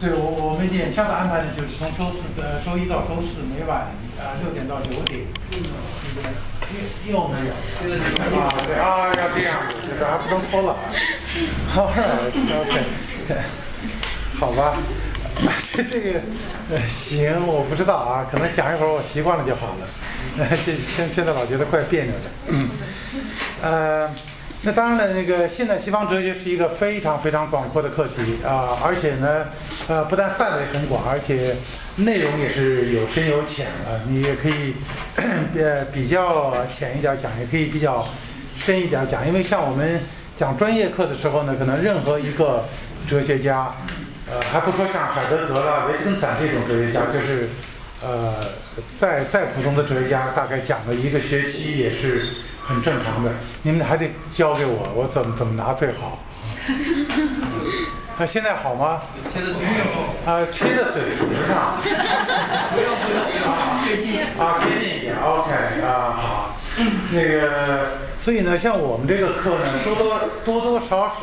对我我们眼下的安排呢，就是从周四呃周一到周四每晚啊六点到九点，这个又又没有啊对啊要这样，这还不能偷懒，好，OK，好吧，这个行我不知道啊，可能讲一会儿我习惯了就好了，这现现在老觉得怪别扭的，嗯，呃。那当然了，那个现代西方哲学是一个非常非常广阔的课题啊，而且呢，呃，不但范围很广，而且内容也是有深有浅的。你也可以呃比较浅一点讲，也可以比较深一点讲。因为像我们讲专业课的时候呢，可能任何一个哲学家，呃，还不说像海德格啦、维特根斯坦这种哲学家，就是呃，再再普通的哲学家，大概讲了一个学期也是。很正常的，你们还得教给我，我怎么怎么拿最好。那现在好吗？啊，贴在嘴唇上。不用不用啊，贴近。啊，贴近一点，OK 啊好。那个，所以呢，像我们这个课呢，多多多多少少，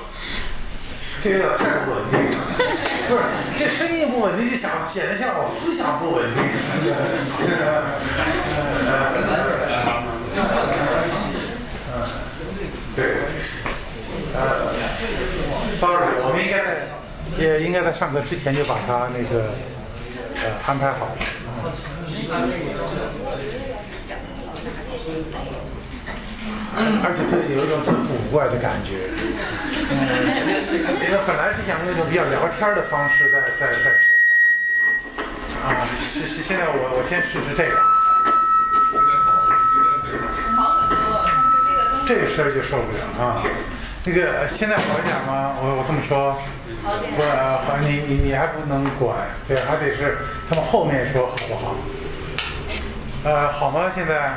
这个太不稳定了。不是，这声音不稳定，就想显得像我思想不稳定。对，呃，sorry，我们应该在也应该在上课之前就把它那个呃安排好。而且这有一种很古怪的感觉。嗯，因为本来是想用一种比较聊天的方式在在在说话。啊，是是，现在我我先试试这个。这事儿就受不了啊！那个现在好一点吗？我我这么说，不好，你你你还不能管，对，还得是他们后面说好不好？呃，好吗？现在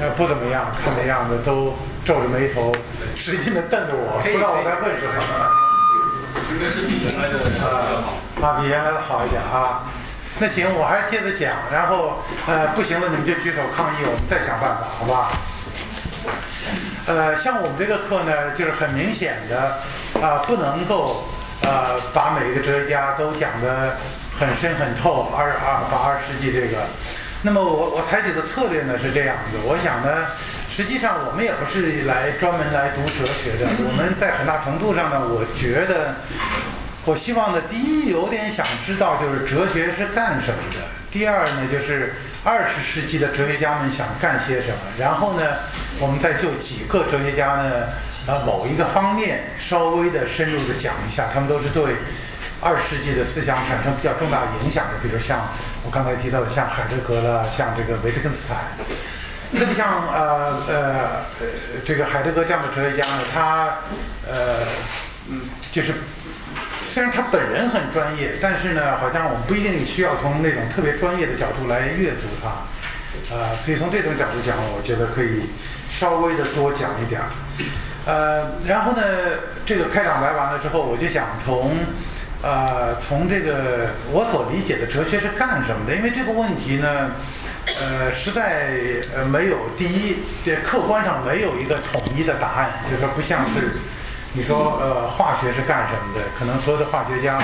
呃不怎么样，看那样子都皱着眉头，使劲的瞪着我，不知道我在问什么。应该是比原来的好，啊，比原来的好一点啊。那行，我还接着讲，然后呃不行了，你们就举手抗议，我们再想办法，好吧？呃，像我们这个课呢，就是很明显的啊，不能够呃把每一个哲学家都讲得很深很透，二二把二世纪这个。那么我我采取的策略呢是这样子，我想呢，实际上我们也不是来专门来读哲学的，我们在很大程度上呢，我觉得。我希望呢，第一有点想知道就是哲学是干什么的。第二呢，就是二十世纪的哲学家们想干些什么。然后呢，我们再就几个哲学家呢，呃，某一个方面稍微的深入的讲一下，他们都是对二世纪的思想产生比较重大影响的。比如像我刚才提到的，像海德格了，像这个维特根斯坦。那么像呃呃这个海德格这样的哲学家呢，他呃嗯就是。虽然他本人很专业，但是呢，好像我们不一定需要从那种特别专业的角度来阅读他，呃，所以从这种角度讲，我觉得可以稍微的多讲一点。呃，然后呢，这个开场白完了之后，我就想从呃从这个我所理解的哲学是干什么的，因为这个问题呢，呃，实在呃没有第一，这客观上没有一个统一的答案，就是说不像是。你说呃化学是干什么的？可能所有的化学家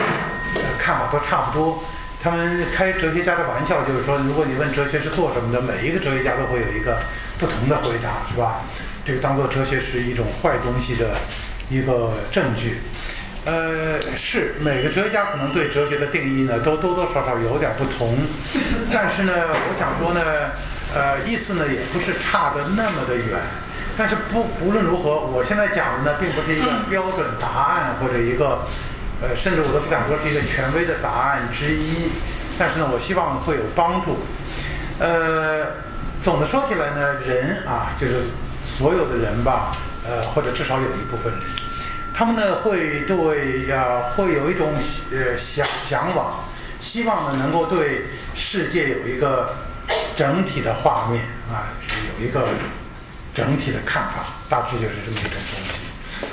呃看法都差不多。他们开哲学家的玩笑，就是说，如果你问哲学是做什么的，每一个哲学家都会有一个不同的回答，是吧？这个当做哲学是一种坏东西的一个证据。呃，是每个哲学家可能对哲学的定义呢，都多多少少有点不同。但是呢，我想说呢，呃，意思呢也不是差的那么的远。但是不不论如何，我现在讲的呢，并不是一个标准答案或者一个呃，甚至我都不敢说是一个权威的答案之一。但是呢，我希望会有帮助。呃，总的说起来呢，人啊，就是所有的人吧，呃，或者至少有一部分人，他们呢会对呀，会有一种呃想向往，希望呢能够对世界有一个整体的画面啊，有一个。整体的看法大致就是这么一种东西。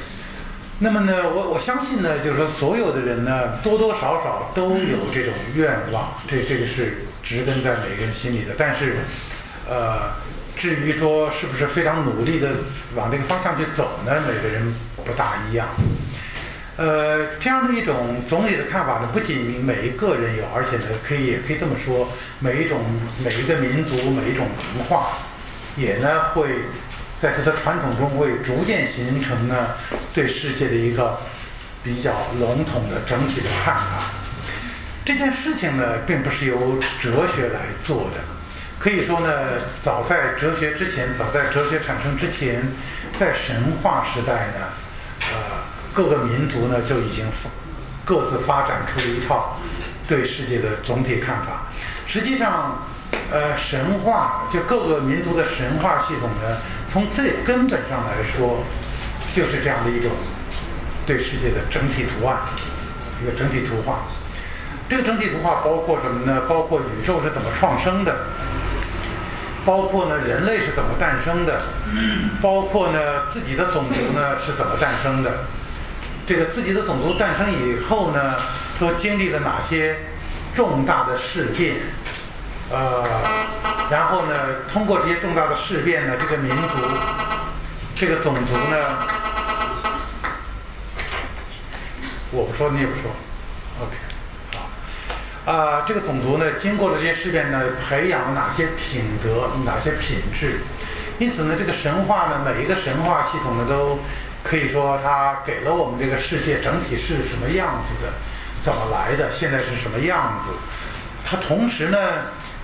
那么呢，我我相信呢，就是说所有的人呢，多多少少都有这种愿望，这这个是植根在每个人心里的。但是，呃，至于说是不是非常努力的往这个方向去走呢，每个人不大一样。呃，这样的一种总体的看法呢，不仅每一个人有，而且呢，可以也可以这么说，每一种每一个民族每一种文化，也呢会在它的传统中会逐渐形成呢对世界的一个比较笼统的整体的看法。这件事情呢，并不是由哲学来做的，可以说呢，早在哲学之前，早在哲学产生之前，在神话时代呢，呃。各个民族呢就已经各自发展出了一套对世界的总体看法。实际上，呃，神话就各个民族的神话系统呢，从最根本上来说，就是这样的一种对世界的整体图案，一个整体图画。这个整体图画包括什么呢？包括宇宙是怎么创生的，包括呢人类是怎么诞生的，包括呢自己的种族呢是怎么诞生的。这个自己的种族诞生以后呢，都经历了哪些重大的事件？呃，然后呢，通过这些重大的事变呢，这个民族、这个种族呢，我不说你也不说，OK，好，啊，这个种族呢，经过了这些事变呢，培养了哪些品德、哪些品质？因此呢，这个神话呢，每一个神话系统呢，都。可以说，它给了我们这个世界整体是什么样子的，怎么来的，现在是什么样子。它同时呢，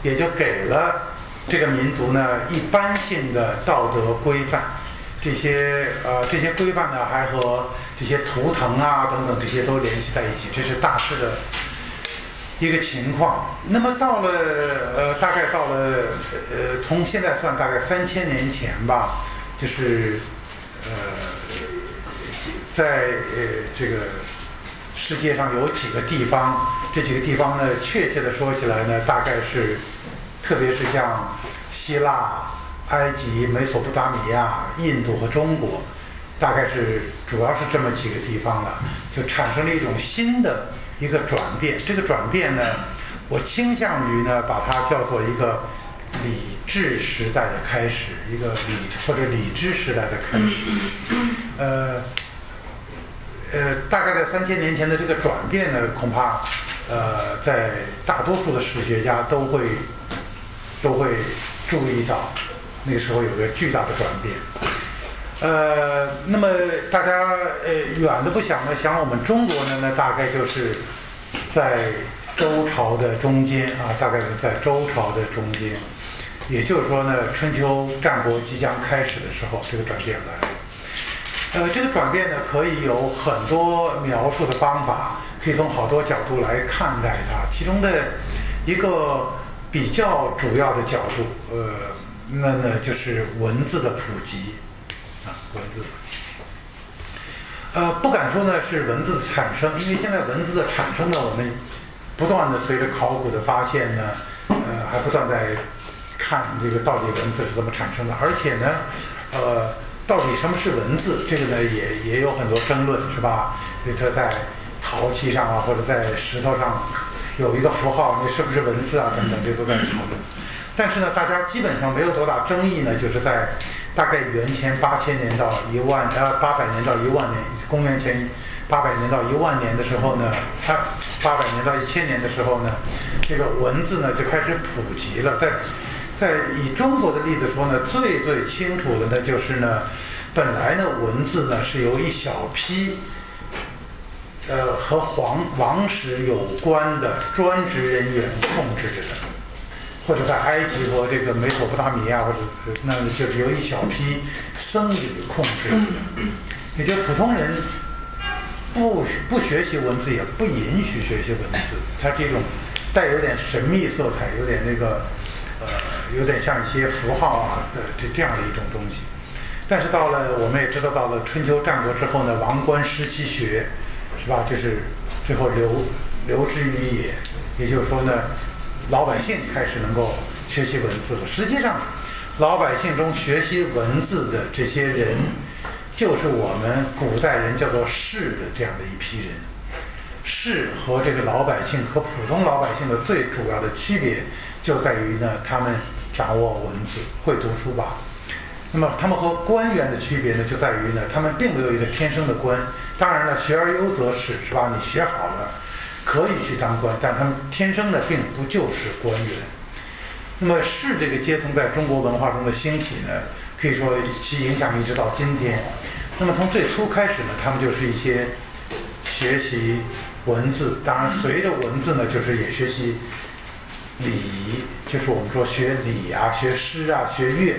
也就给了这个民族呢一般性的道德规范。这些呃这些规范呢，还和这些图腾啊等等这些都联系在一起，这是大势的一个情况。那么到了呃大概到了呃从现在算大概三千年前吧，就是。呃，在呃这个世界上有几个地方，这几个地方呢，确切的说起来呢，大概是，特别是像希腊、埃及、美索不达米亚、印度和中国，大概是主要是这么几个地方了，就产生了一种新的一个转变。这个转变呢，我倾向于呢，把它叫做一个。理智时代的开始，一个理或者理智时代的开始，呃呃，大概在三千年前的这个转变呢，恐怕呃，在大多数的史学家都会都会注意到，那时候有个巨大的转变。呃，那么大家呃远的不想呢，想我们中国呢，那大概就是在周朝的中间啊，大概是在周朝的中间。也就是说呢，春秋战国即将开始的时候，这个转变来了。呃，这个转变呢，可以有很多描述的方法，可以从好多角度来看待它。其中的一个比较主要的角度，呃，那呢就是文字的普及啊，文字。呃，不敢说呢是文字的产生，因为现在文字的产生呢，我们不断的随着考古的发现呢，呃，还不断在。看这个到底文字是怎么产生的，而且呢，呃，到底什么是文字，这个呢也也有很多争论，是吧？比如说在陶器上啊，或者在石头上有一个符号，那是不是文字啊？等等，这都在讨论。但是呢，大家基本上没有多大争议呢，就是在大概元前八千年到一万呃八百年到一万年，公元前八百年到一万年的时候呢，它八百年到一千年的时候呢，这个文字呢就开始普及了，在。在以中国的例子说呢，最最清楚的呢就是呢，本来呢文字呢是由一小批，呃和皇王室有关的专职人员控制着的，或者在埃及和这个美索不达米亚或者那就是由一小批僧侣控制的，也就普通人不不学习文字也不允许学习文字，它这种带有点神秘色彩，有点那个。呃，有点像一些符号啊，呃，这这样的一种东西。但是到了，我们也知道，到了春秋战国之后呢，王官失其学，是吧？就是最后流流之于野。也就是说呢，老百姓开始能够学习文字了。实际上，老百姓中学习文字的这些人，就是我们古代人叫做士的这样的一批人。士和这个老百姓和普通老百姓的最主要的区别。就在于呢，他们掌握文字，会读书吧。那么他们和官员的区别呢，就在于呢，他们并没有一个天生的官。当然了，学而优则仕，是吧？你学好了可以去当官，但他们天生的并不就是官员。那么士这个阶层在中国文化中的兴起呢，可以说其影响一直到今天。那么从最初开始呢，他们就是一些学习文字，当然随着文字呢，就是也学习礼仪，就是我们说学礼啊、学诗啊、学乐。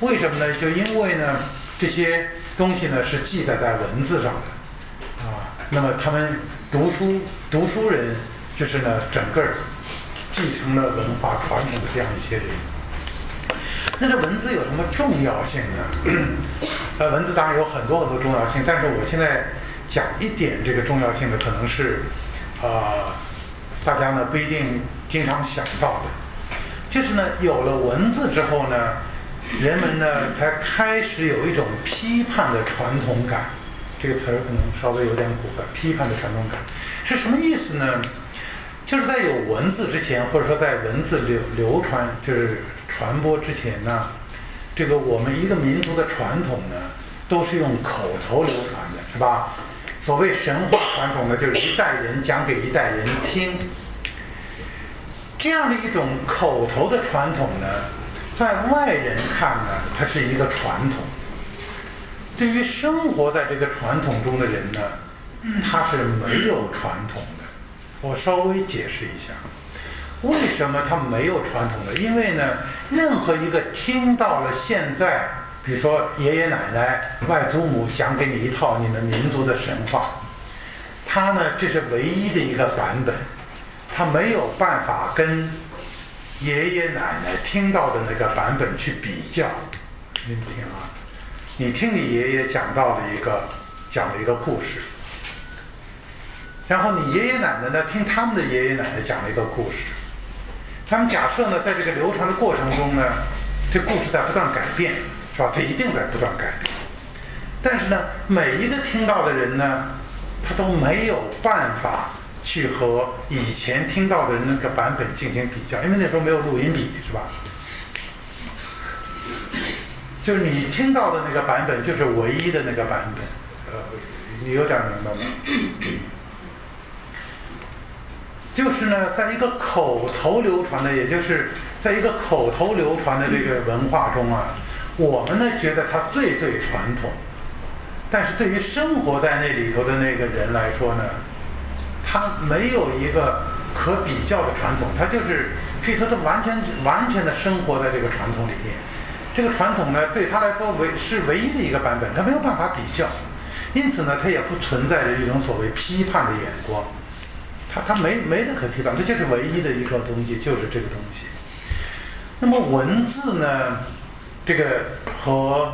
为什么呢？就因为呢，这些东西呢是记载在文字上的啊。那么他们读书读书人，就是呢整个继承了文化传统的这样一些人。那这文字有什么重要性呢？呃，文字当然有很多很多重要性，但是我现在讲一点这个重要性的，可能是呃大家呢不一定经常想到的，就是呢有了文字之后呢。人们呢才开始有一种批判的传统感，这个词儿可能稍微有点古怪。批判的传统感是什么意思呢？就是在有文字之前，或者说在文字流流传就是传播之前呢，这个我们一个民族的传统呢，都是用口头流传的，是吧？所谓神话传统呢，就是一代人讲给一代人听，这样的一种口头的传统呢。在外人看呢，它是一个传统；对于生活在这个传统中的人呢，他是没有传统的。我稍微解释一下，为什么他没有传统的？因为呢，任何一个听到了现在，比如说爷爷奶奶、外祖母讲给你一套你们民族的神话，他呢这是唯一的一个版本，他没有办法跟。爷爷奶奶听到的那个版本去比较，你听啊，你听你爷爷讲到了一个讲了一个故事，然后你爷爷奶奶呢听他们的爷爷奶奶讲了一个故事，他们假设呢在这个流传的过程中呢，这故事在不断改变，是吧？它一定在不断改变，但是呢，每一个听到的人呢，他都没有办法。去和以前听到的那个版本进行比较，因为那时候没有录音笔，是吧？就是你听到的那个版本就是唯一的那个版本，呃，你有点明白吗？就是呢，在一个口头流传的，也就是在一个口头流传的这个文化中啊，我们呢觉得它最最传统，但是对于生活在那里头的那个人来说呢？他没有一个可比较的传统，他就是可以说是完全完全的生活在这个传统里面。这个传统呢，对他来说唯是唯一的一个版本，他没有办法比较，因此呢，他也不存在着一种所谓批判的眼光。他他没没得可批判，这就是唯一的一个东西，就是这个东西。那么文字呢，这个和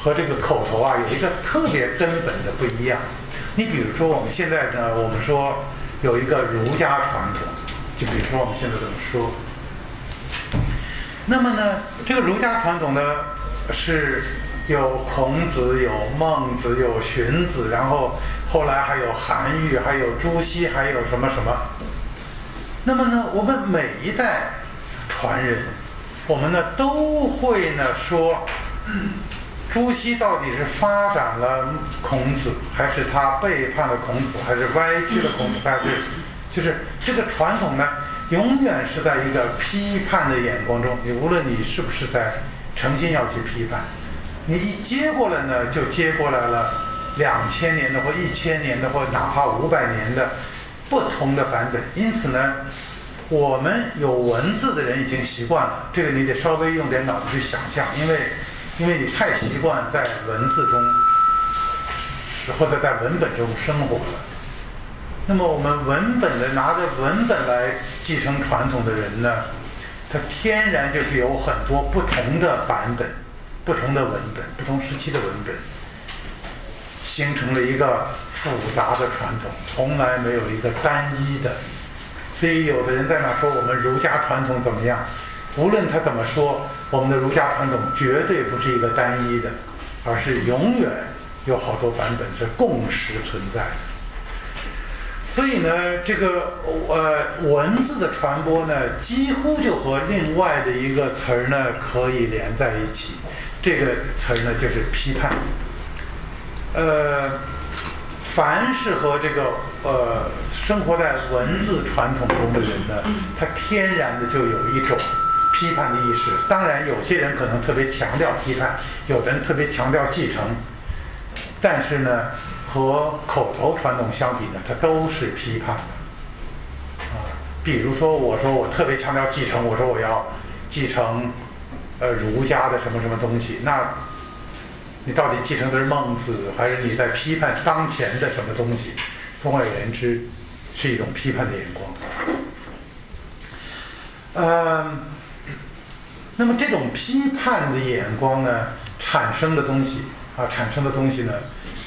和这个口头啊，有一个特别根本的不一样。你比如说，我们现在呢，我们说有一个儒家传统，就比如说我们现在这么说。那么呢，这个儒家传统呢，是有孔子、有孟子、有荀子，然后后来还有韩愈、还有朱熹，还有什么什么。那么呢，我们每一代传人，我们呢都会呢说。朱熹到底是发展了孔子，还是他背叛了孔子，还是歪曲了孔子？还是就是这个传统呢？永远是在一个批判的眼光中。你无论你是不是在诚心要去批判，你一接过来呢，就接过来了两千年的或一千年的或哪怕五百年的不同的版本。因此呢，我们有文字的人已经习惯了，这个你得稍微用点脑子去想象，因为。因为你太习惯在文字中，或者在文本中生活了，那么我们文本的拿着文本来继承传统的人呢，他天然就是有很多不同的版本、不同的文本、不同时期的文本，形成了一个复杂的传统，从来没有一个单一的。所以有的人在那说我们儒家传统怎么样？无论他怎么说，我们的儒家传统绝对不是一个单一的，而是永远有好多版本是共识存在。所以呢，这个呃文字的传播呢，几乎就和另外的一个词儿呢可以连在一起。这个词儿呢就是批判。呃，凡是和这个呃生活在文字传统中的人呢，他天然的就有一种批判的意识。当然，有些人可能特别强调批判，有的人特别强调继承。但是呢，和口头传统相比呢，它都是批判的。啊，比如说，我说我特别强调继承，我说我要继承呃儒家的什么什么东西，那。你到底继承的是孟子，还是你在批判当前的什么东西？总而言之，是一种批判的眼光。嗯，那么这种批判的眼光呢，产生的东西啊，产生的东西呢，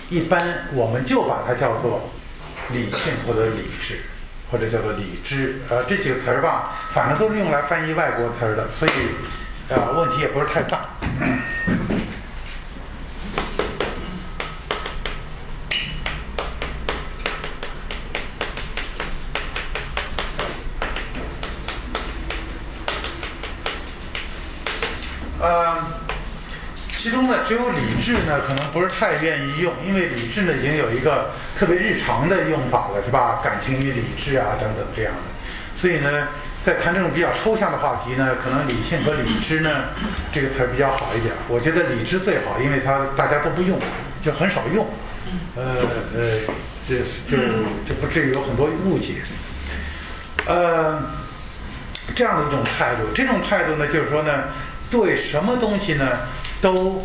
一般我们就把它叫做理性或者理智，或者叫做理智。呃，这几个词儿吧，反正都是用来翻译外国词儿的，所以啊，问题也不是太大。呃其中呢，只有理智呢，可能不是太愿意用，因为理智呢已经有一个特别日常的用法了，是吧？感情与理智啊，等等这样的。所以呢，在谈这种比较抽象的话题呢，可能理性和理智呢这个词儿比较好一点。我觉得理智最好，因为它大家都不用，就很少用。呃呃，这就就不至于有很多误解。呃，这样的一种态度，这种态度呢，就是说呢，对什么东西呢？都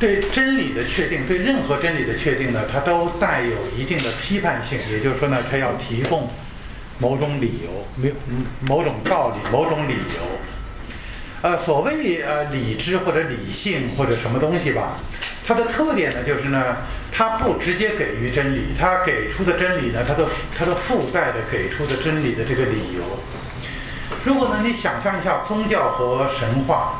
对真理的确定，对任何真理的确定呢，它都带有一定的批判性。也就是说呢，它要提供某种理由，没有某种道理，某种理由。呃，所谓呃理智或者理性或者什么东西吧，它的特点呢，就是呢，它不直接给予真理，它给出的真理呢，它的它的附带着给出的真理的这个理由。如果呢，你想象一下宗教和神话。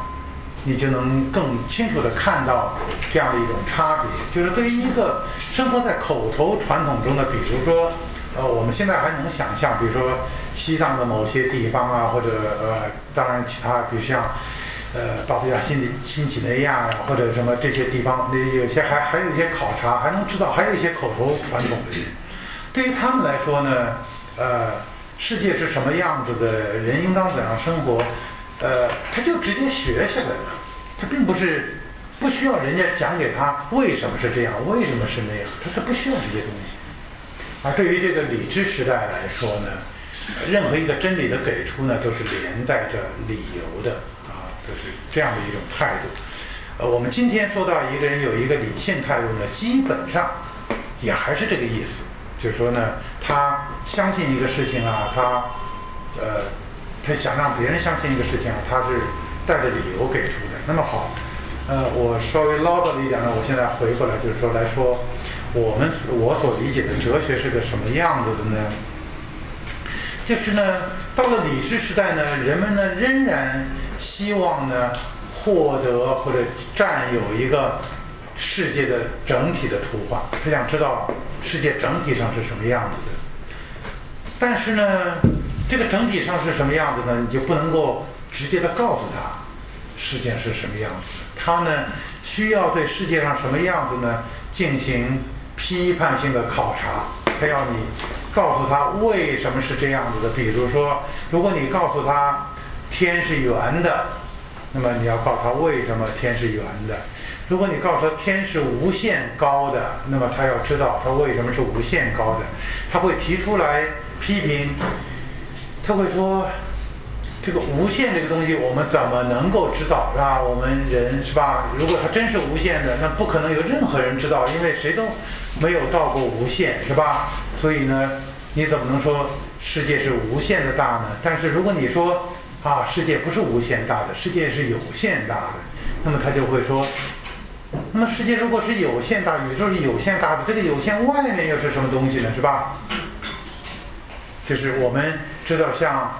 你就能更清楚的看到这样的一种差别，就是对于一个生活在口头传统中的，比如说，呃，我们现在还能想象，比如说西藏的某些地方啊，或者呃，当然其他，比如像呃，巴布亚新新几内亚呀，或者什么这些地方，那有些还还有一些考察，还能知道，还有一些口头传统的人，对于他们来说呢，呃，世界是什么样子的，人应当怎样生活。呃，他就直接学下来了，他并不是不需要人家讲给他为什么是这样，为什么是那样，他是不需要这些东西。而对于这个理智时代来说呢，任何一个真理的给出呢，都是连带着理由的啊，就是这样的一种态度。呃，我们今天说到一个人有一个理性态度呢，基本上也还是这个意思，就是说呢，他相信一个事情啊，他呃。他想让别人相信一个事情啊，他是带着理由给出的。那么好，呃，我稍微唠叨了一点呢，我现在回过来就是说来说，我们我所理解的哲学是个什么样子的呢？就是呢，到了理智时代呢，人们呢仍然希望呢获得或者占有一个世界的整体的图画，他想知道世界整体上是什么样子的。但是呢。这个整体上是什么样子呢？你就不能够直接的告诉他世界是什么样子。他呢需要对世界上什么样子呢进行批判性的考察。他要你告诉他为什么是这样子的。比如说，如果你告诉他天是圆的，那么你要告诉他为什么天是圆的。如果你告诉他天是无限高的，那么他要知道他为什么是无限高的。他会提出来批评。他会说，这个无限这个东西，我们怎么能够知道？是吧？我们人是吧？如果它真是无限的，那不可能有任何人知道，因为谁都没有到过无限，是吧？所以呢，你怎么能说世界是无限的大呢？但是如果你说啊，世界不是无限大的，世界是有限大的，那么他就会说，那么世界如果是有限大，宇宙是有限大的，这个有限外面又是什么东西呢？是吧？就是我们知道，像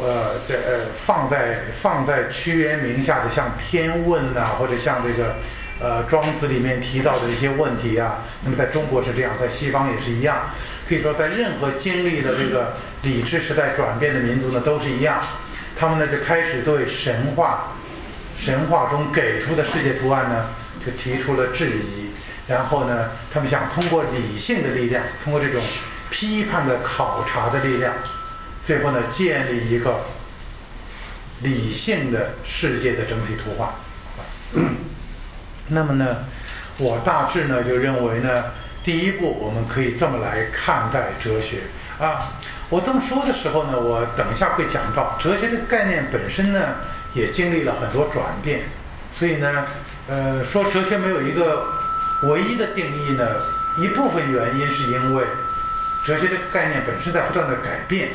呃，这呃，放在放在屈原名下的像《天问》呐，或者像这个呃《庄子》里面提到的一些问题啊，那么在中国是这样，在西方也是一样。可以说，在任何经历的这个理智时代转变的民族呢，都是一样。他们呢就开始对神话神话中给出的世界图案呢，就提出了质疑。然后呢，他们想通过理性的力量，通过这种批判的考察的力量，最后呢，建立一个理性的世界的整体图画。那么呢，我大致呢就认为呢，第一步我们可以这么来看待哲学啊。我这么说的时候呢，我等一下会讲到哲学这个概念本身呢，也经历了很多转变。所以呢，呃，说哲学没有一个唯一的定义呢，一部分原因是因为哲学这个概念本身在不断的改变。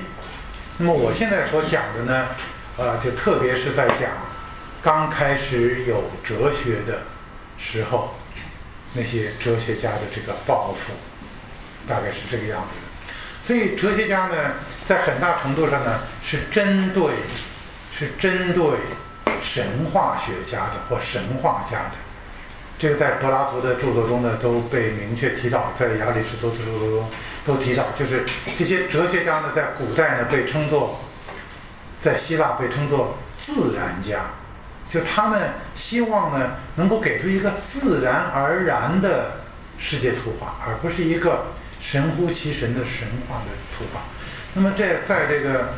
那么我现在所讲的呢，呃，就特别是在讲刚开始有哲学的时候，那些哲学家的这个抱负，大概是这个样子。所以哲学家呢，在很大程度上呢，是针对，是针对神话学家的或神话家的。这个在柏拉图的著作中呢，都被明确提到，在亚里士多德著作中都提到，就是这些哲学家呢，在古代呢，被称作，在希腊被称作自然家，就他们希望呢，能够给出一个自然而然的世界图画，而不是一个。神乎其神的神话的图画，那么在在这个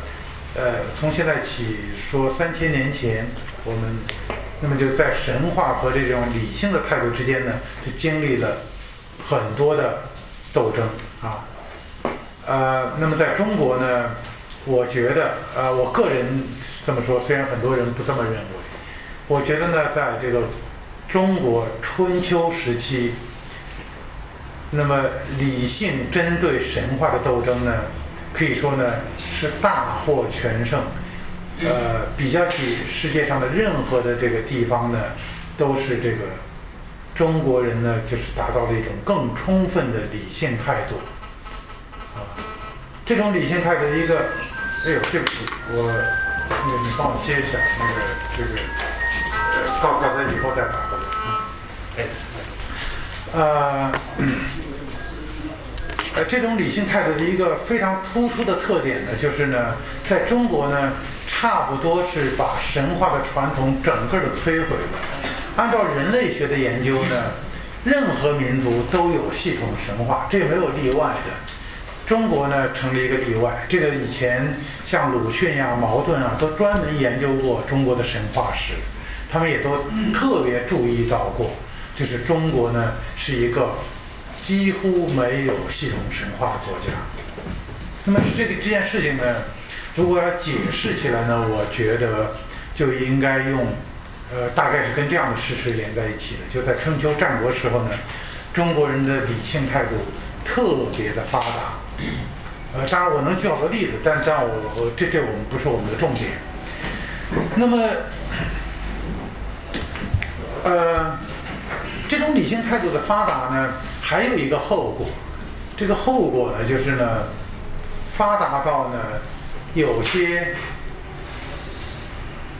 呃从现在起说三千年前，我们那么就在神话和这种理性的态度之间呢，就经历了很多的斗争啊。呃，那么在中国呢，我觉得呃我个人这么说，虽然很多人不这么认为，我觉得呢，在这个中国春秋时期。那么，理性针对神话的斗争呢，可以说呢是大获全胜。呃，比较起世界上的任何的这个地方呢，都是这个中国人呢，就是达到了一种更充分的理性态度。啊，这种理性态度的一个，哎呦，对不起，我，那个你帮我接一下，那个这个，告告才以后再打过来。哎。呃，呃，这种理性态度的一个非常突出的特点呢，就是呢，在中国呢，差不多是把神话的传统整个的摧毁了。按照人类学的研究呢，任何民族都有系统神话，这没有例外的。中国呢，成了一个例外。这个以前像鲁迅呀、茅盾啊，都专门研究过中国的神话史，他们也都特别注意到过。就是中国呢，是一个几乎没有系统神话的国家。那么这个这件事情呢，如果要解释起来呢，我觉得就应该用呃，大概是跟这样的事实连在一起的。就在春秋战国时候呢，中国人的理性态度特别的发达。呃，当然我能举好多例子，但这样我我这这我们不是我们的重点。那么，呃。这种理性态度的发达呢，还有一个后果。这个后果呢，就是呢，发达到呢，有些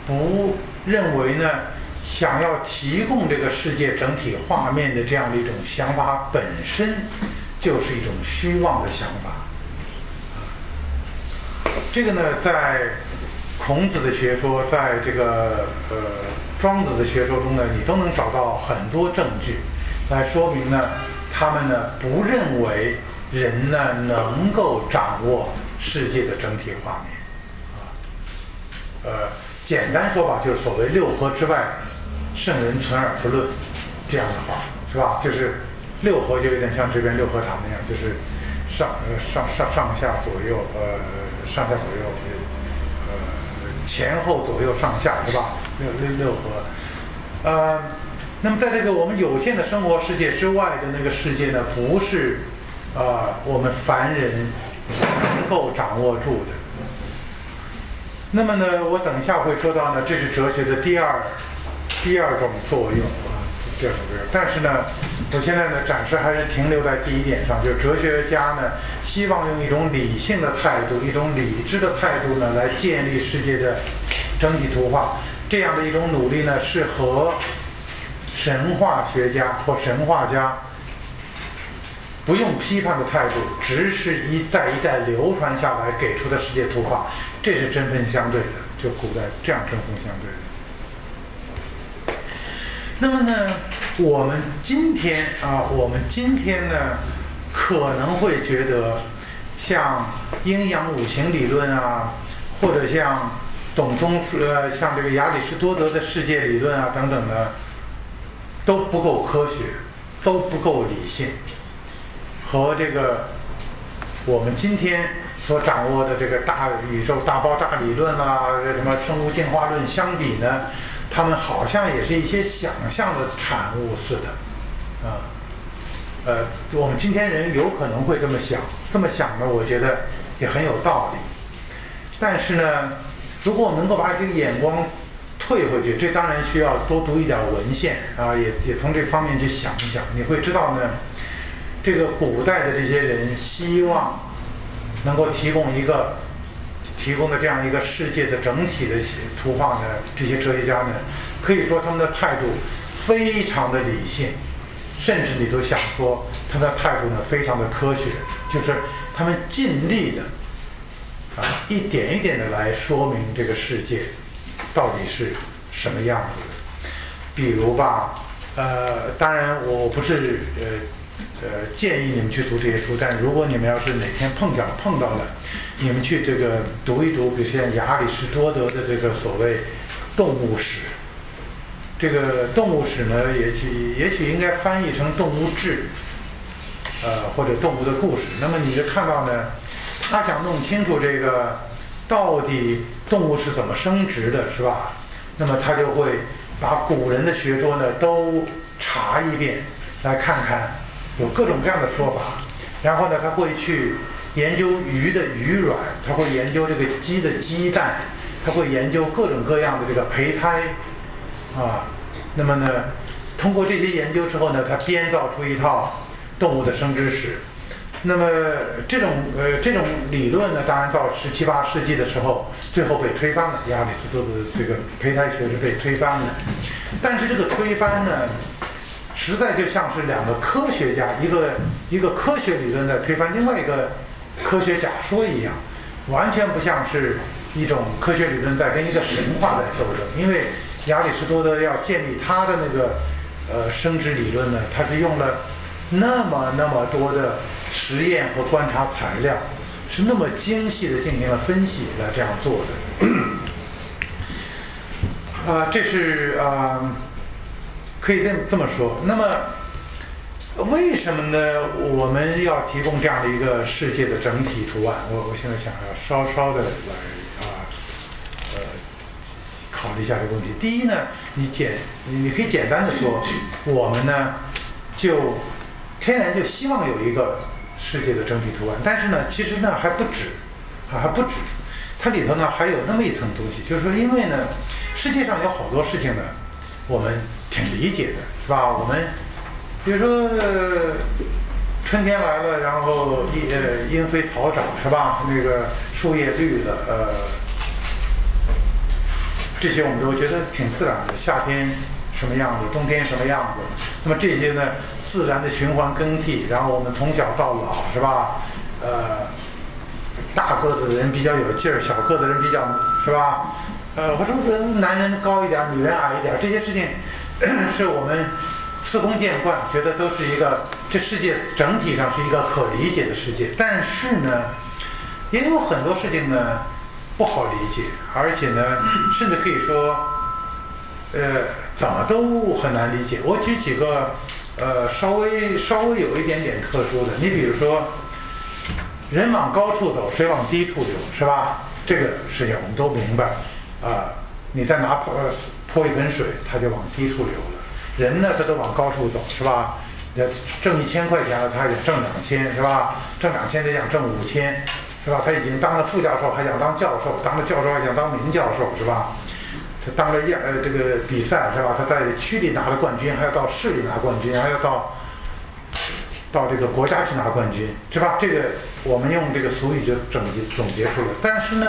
不认为呢，想要提供这个世界整体画面的这样的一种想法本身就是一种虚妄的想法。这个呢，在。孔子的学说，在这个呃庄子的学说中呢，你都能找到很多证据，来说明呢，他们呢不认为人呢能够掌握世界的整体画面，啊，呃，简单说吧，就是所谓六合之外，圣人存而不论这样的话，是吧？就是六合就有点像这边六合塔那样，就是上上上上下左右呃上下左右。前后左右上下对吧？六六六合，呃，那么在这个我们有限的生活世界之外的那个世界呢，不是呃我们凡人能够掌握住的。那么呢，我等一下会说到呢，这是哲学的第二第二种作用啊，第二种作用。但是呢，我现在呢暂时还是停留在第一点上，就是哲学家呢。希望用一种理性的态度，一种理智的态度呢，来建立世界的整体图画。这样的一种努力呢，是和神话学家或神话家不用批判的态度，只是一代一代流传下来给出的世界图画，这是针锋相对的。就古代这样针锋相对的。那么呢，我们今天啊，我们今天呢，可能会觉得像阴阳五行理论啊，或者像董仲呃，像这个亚里士多德的世界理论啊等等的，都不够科学，都不够理性，和这个我们今天所掌握的这个大宇宙大爆炸理论啊，什么生物进化论相比呢？他们好像也是一些想象的产物似的，啊，呃，我们今天人有可能会这么想，这么想呢，我觉得也很有道理。但是呢，如果我们能够把这个眼光退回去，这当然需要多读一点文献啊，也也从这方面去想一想，你会知道呢，这个古代的这些人希望能够提供一个。提供的这样一个世界的整体的图画呢，这些哲学家呢，可以说他们的态度非常的理性，甚至你都想说他的态度呢非常的科学，就是他们尽力的啊一点一点的来说明这个世界到底是什么样子的。比如吧，呃，当然我不是呃呃建议你们去读这些书，但如果你们要是哪天碰巧碰到了。你们去这个读一读，比如像亚里士多德的这个所谓动物史，这个动物史呢，也许也许应该翻译成动物志，呃，或者动物的故事。那么你就看到呢，他想弄清楚这个到底动物是怎么生殖的，是吧？那么他就会把古人的学说呢都查一遍，来看看有各种各样的说法，然后呢他会去。研究鱼的鱼卵，他会研究这个鸡的鸡蛋，他会研究各种各样的这个胚胎啊。那么呢，通过这些研究之后呢，他编造出一套动物的生殖史。那么这种呃这种理论呢，当然到十七八世纪的时候，最后被推翻了。亚里士多德这个胚胎学是被推翻了。但是这个推翻呢？实在就像是两个科学家，一个一个科学理论在推翻另外一个科学假说一样，完全不像是一种科学理论在跟一个神话在斗争。因为亚里士多德要建立他的那个呃生殖理论呢，他是用了那么那么多的实验和观察材料，是那么精细的进行了分析来这样做的。啊，这是啊。可以这么这么说，那么为什么呢？我们要提供这样的一个世界的整体图案？我我现在想要稍稍的来啊呃考虑一下这个问题。第一呢，你简你可以简单的说，我们呢就天然就希望有一个世界的整体图案，但是呢，其实呢还不止啊还不止，它里头呢还有那么一层东西，就是说，因为呢世界上有好多事情呢。我们挺理解的，是吧？我们比如说春天来了，然后莺呃莺飞草长，是吧？那个树叶绿了，呃，这些我们都觉得挺自然的。夏天什么样子，冬天什么样子，那么这些呢，自然的循环更替，然后我们从小到老，是吧？呃，大个子的人比较有劲儿，小个子人比较，是吧？呃，我说是男人高一点，女人矮一点，这些事情是我们司空见惯，觉得都是一个这世界整体上是一个可理解的世界。但是呢，也有很多事情呢不好理解，而且呢，甚至可以说，呃，怎么都很难理解。我举几个呃稍微稍微有一点点特殊的，你比如说，人往高处走，水往低处流，是吧？这个事情我们都明白。啊，你再拿泼泼一盆水，它就往低处流了。人呢，他都往高处走，是吧？要挣一千块钱了，他想挣两千，是吧？挣两千，他想挣五千，是吧？他已经当了副教授，还想当教授；当了教授，还想当名教授，是吧？他当了亚呃这个比赛，是吧？他在区里拿了冠军，还要到市里拿冠军，还要到到这个国家去拿冠军，是吧？这个我们用这个俗语就总结总结出来。但是呢？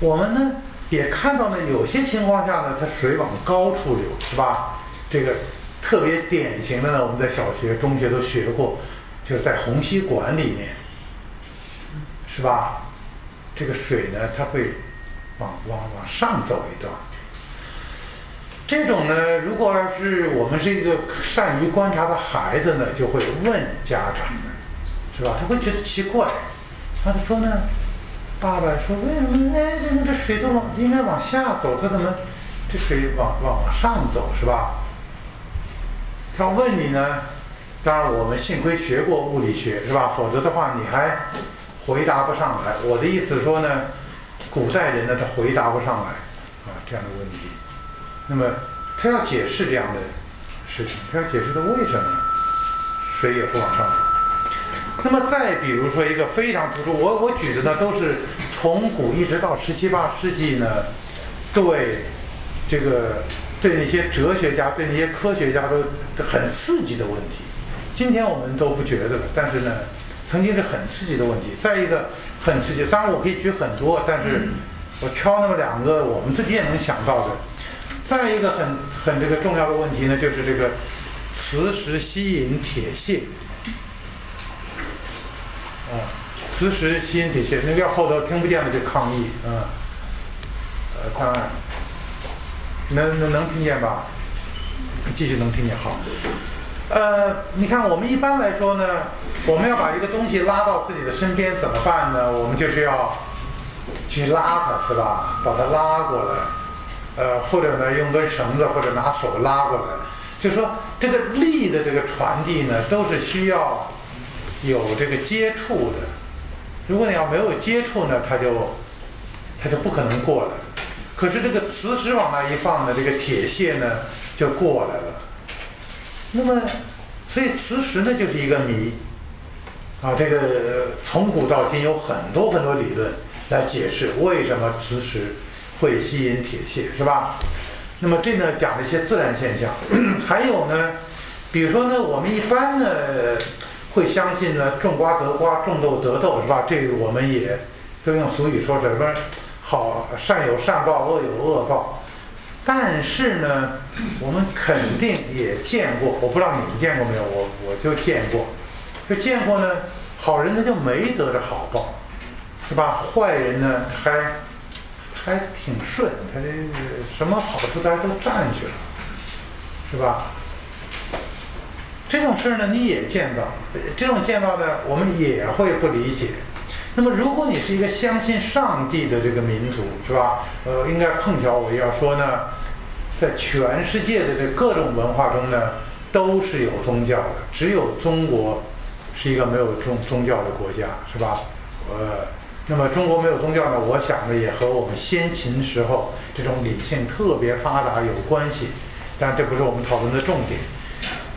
我们呢也看到呢，有些情况下呢，它水往高处流，是吧？这个特别典型的呢，我们在小学、中学都学过，就是在虹吸管里面，是吧？这个水呢，它会往往往上走一段。这种呢，如果要是我们是一个善于观察的孩子呢，就会问家长们，是吧？他会觉得奇怪，他就说呢，爸爸说为什么？哎，这这水都往应该往下走，它怎么这水往往上走，是吧？他问你呢，当然我们幸亏学过物理学，是吧？否则的话你还回答不上来。我的意思说呢，古代人呢他回答不上来啊这样的问题。那么他要解释这样的事情，他要解释他为什么水也不往上走。那么再比如说一个非常突出，我我举的呢都是从古一直到十七八世纪呢，对这个。对那些哲学家、对那些科学家都很刺激的问题，今天我们都不觉得了，但是呢，曾经是很刺激的问题。再一个很刺激，当然我可以举很多，但是我挑那么两个我们自己也能想到的。再一个很很这个重要的问题呢，就是这个磁石吸引铁屑，啊，磁石吸引铁屑，那要后头听不见了就抗议，啊，呃，当然。能能能听见吧？继续能听见好。呃，你看我们一般来说呢，我们要把一个东西拉到自己的身边怎么办呢？我们就是要去拉它，是吧？把它拉过来，呃，或者呢用根绳子或者拿手拉过来。就说这个力的这个传递呢，都是需要有这个接触的。如果你要没有接触呢，它就它就不可能过来。可是这个磁石往那一放呢，这个铁屑呢就过来了。那么，所以磁石呢就是一个谜啊。这个从古到今有很多很多理论来解释为什么磁石会吸引铁屑，是吧？那么这呢讲了一些自然现象，还有呢，比如说呢，我们一般呢会相信呢种瓜得瓜，种豆得豆，是吧？这个我们也都用俗语说什么？好，善有善报，恶有恶报。但是呢，我们肯定也见过，我不知道你们见过没有，我我就见过，就见过呢。好人他就没得着好报，是吧？坏人呢还还挺顺，他这什么好处他都占去了，是吧？这种事呢你也见到，这种见到呢我们也会不理解。那么，如果你是一个相信上帝的这个民族，是吧？呃，应该碰巧我要说呢，在全世界的这各种文化中呢，都是有宗教的，只有中国是一个没有宗宗教的国家，是吧？呃，那么中国没有宗教呢，我想呢，也和我们先秦时候这种理性特别发达有关系，但这不是我们讨论的重点。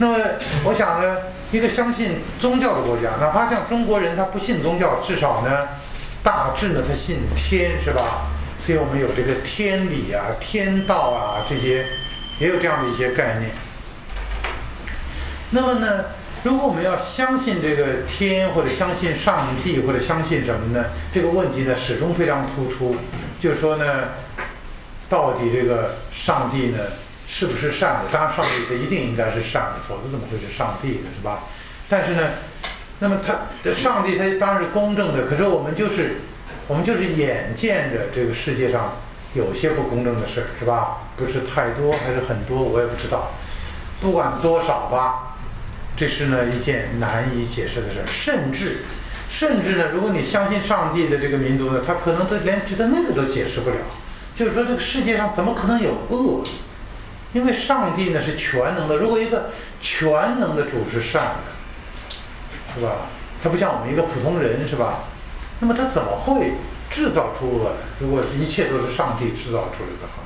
那么，我想呢，一个相信宗教的国家，哪怕像中国人他不信宗教，至少呢，大致呢他信天，是吧？所以我们有这个天理啊、天道啊这些，也有这样的一些概念。那么呢，如果我们要相信这个天，或者相信上帝，或者相信什么呢？这个问题呢，始终非常突出，就是说呢，到底这个上帝呢？是不是善的？当然，上帝他一定应该是善的，否则怎么会是上帝呢？是吧？但是呢，那么他上帝他当然是公正的，可是我们就是我们就是眼见着这个世界上有些不公正的事儿，是吧？不是太多还是很多，我也不知道。不管多少吧，这是呢一件难以解释的事儿。甚至甚至呢，如果你相信上帝的这个民族呢，他可能都连觉得那个都解释不了。就是说，这个世界上怎么可能有恶？因为上帝呢是全能的，如果一个全能的主是善的，是吧？他不像我们一个普通人，是吧？那么他怎么会制造出恶？如果一切都是上帝制造出来的话，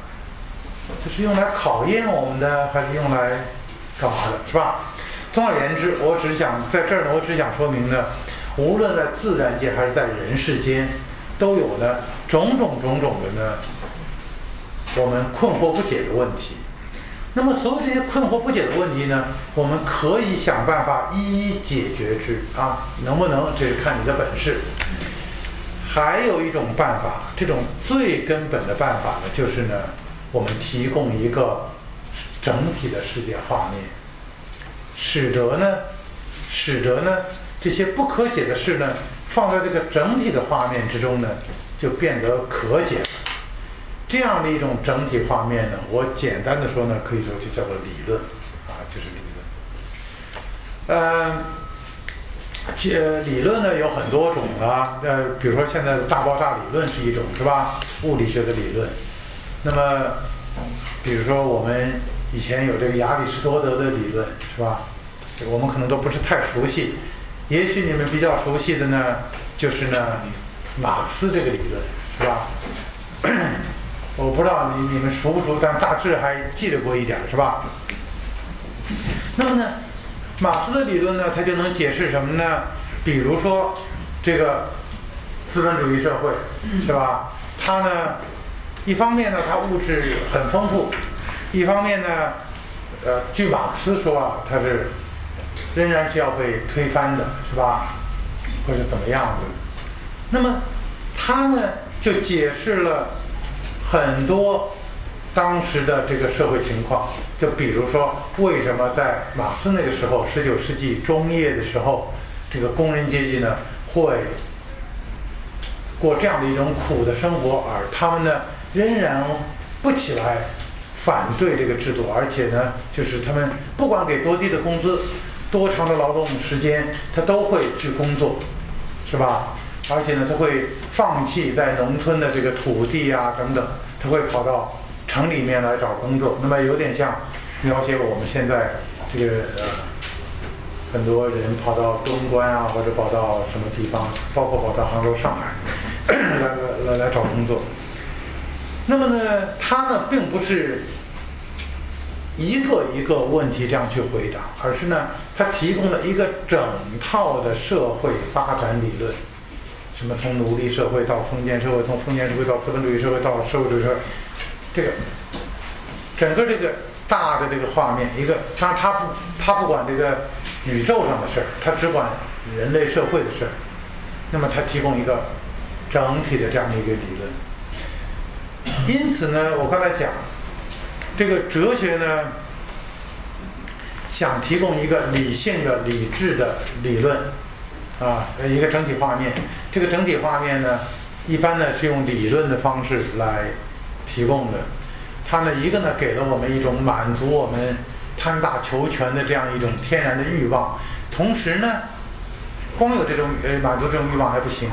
这是用来考验我们的，还是用来干嘛的，是吧？总而言之，我只想在这儿呢，我只想说明呢，无论在自然界还是在人世间，都有呢种种种种的呢，我们困惑不解的问题。那么，所有这些困惑不解的问题呢，我们可以想办法一一解决之啊，能不能这是看你的本事。还有一种办法，这种最根本的办法呢，就是呢，我们提供一个整体的世界画面，使得呢，使得呢，这些不可解的事呢，放在这个整体的画面之中呢，就变得可解。这样的一种整体画面呢，我简单的说呢，可以说就叫做理论，啊，就是理论。呃，这理论呢有很多种啊，呃，比如说现在的大爆炸理论是一种，是吧？物理学的理论。那么，比如说我们以前有这个亚里士多德的理论，是吧？我们可能都不是太熟悉。也许你们比较熟悉的呢，就是呢，马克思这个理论，是吧？我不知道你你们熟不熟，但大致还记得过一点，是吧？那么呢，马克思的理论呢，它就能解释什么呢？比如说这个资本主义社会，是吧？它呢，一方面呢，它物质很丰富，一方面呢，呃，据马克思说啊，它是。仍然是要被推翻的，是吧？或者怎么样的？那么他呢，就解释了很多当时的这个社会情况。就比如说，为什么在马克思那个时候，十九世纪中叶的时候，这个工人阶级呢会过这样的一种苦的生活，而他们呢仍然不起来反对这个制度，而且呢，就是他们不管给多低的工资。多长的劳动时间，他都会去工作，是吧？而且呢，他会放弃在农村的这个土地啊等等，他会跑到城里面来找工作。那么有点像描写我们现在这个呃很多人跑到东关啊，或者跑到什么地方，包括跑到杭州、上海 来来来找工作。那么呢，他呢并不是。一个一个问题这样去回答，而是呢，他提供了一个整套的社会发展理论，什么从奴隶社会到封建社会，从封建社会到资本主义社会到社会主义社会，这个整个这个大的这个画面，一个他他不他不管这个宇宙上的事儿，他只管人类社会的事儿，那么他提供一个整体的这样的一个理论，因此呢，我刚才讲。这个哲学呢，想提供一个理性的、理智的理论啊，一个整体画面。这个整体画面呢，一般呢是用理论的方式来提供的。它呢，一个呢给了我们一种满足我们贪大求全的这样一种天然的欲望，同时呢，光有这种呃满足这种欲望还不行，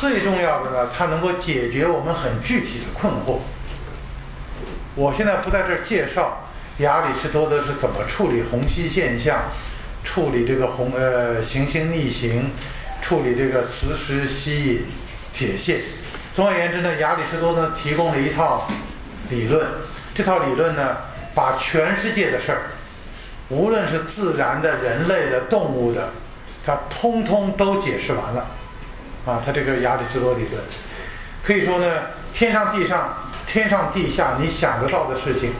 最重要的呢，它能够解决我们很具体的困惑。我现在不在这儿介绍亚里士多德是怎么处理虹吸现象，处理这个红呃行星逆行，处理这个磁石吸引铁线。总而言之呢，亚里士多德提供了一套理论，这套理论呢，把全世界的事儿，无论是自然的、人类的、动物的，它通通都解释完了。啊，他这个亚里士多德理论，可以说呢，天上地上。天上地下，你想得到的事情，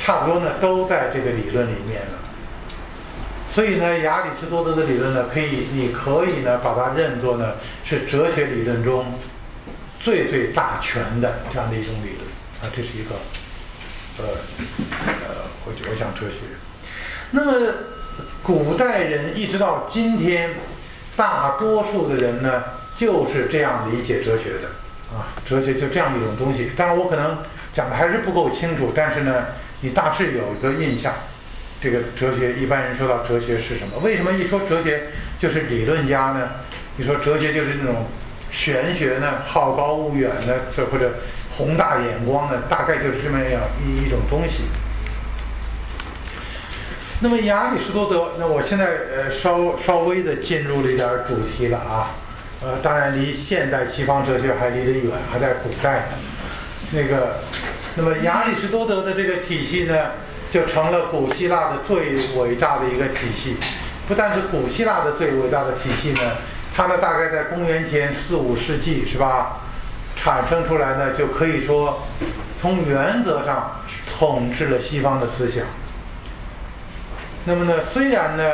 差不多呢，都在这个理论里面了。所以呢，亚里士多德的理论呢，可以，你可以呢，把它认作呢，是哲学理论中最最大全的这样的一种理论啊，这是一个，呃，呃，我我想哲学。那么，古代人一直到今天，大多数的人呢，就是这样理解哲学的。啊，哲学就这样一种东西。当然，我可能讲的还是不够清楚，但是呢，你大致有一个印象。这个哲学，一般人说到哲学是什么？为什么一说哲学就是理论家呢？你说哲学就是那种玄学呢，好高骛远的，这或者宏大眼光的，大概就是这么样一一种东西。那么亚里士多德，那我现在呃稍稍微的进入了一点主题了啊。呃，当然离现代西方哲学还离得远，还在古代呢。那个，那么亚里士多德的这个体系呢，就成了古希腊的最伟大的一个体系。不但是古希腊的最伟大的体系呢，它呢大概在公元前四五世纪是吧，产生出来呢，就可以说从原则上统治了西方的思想。那么呢，虽然呢，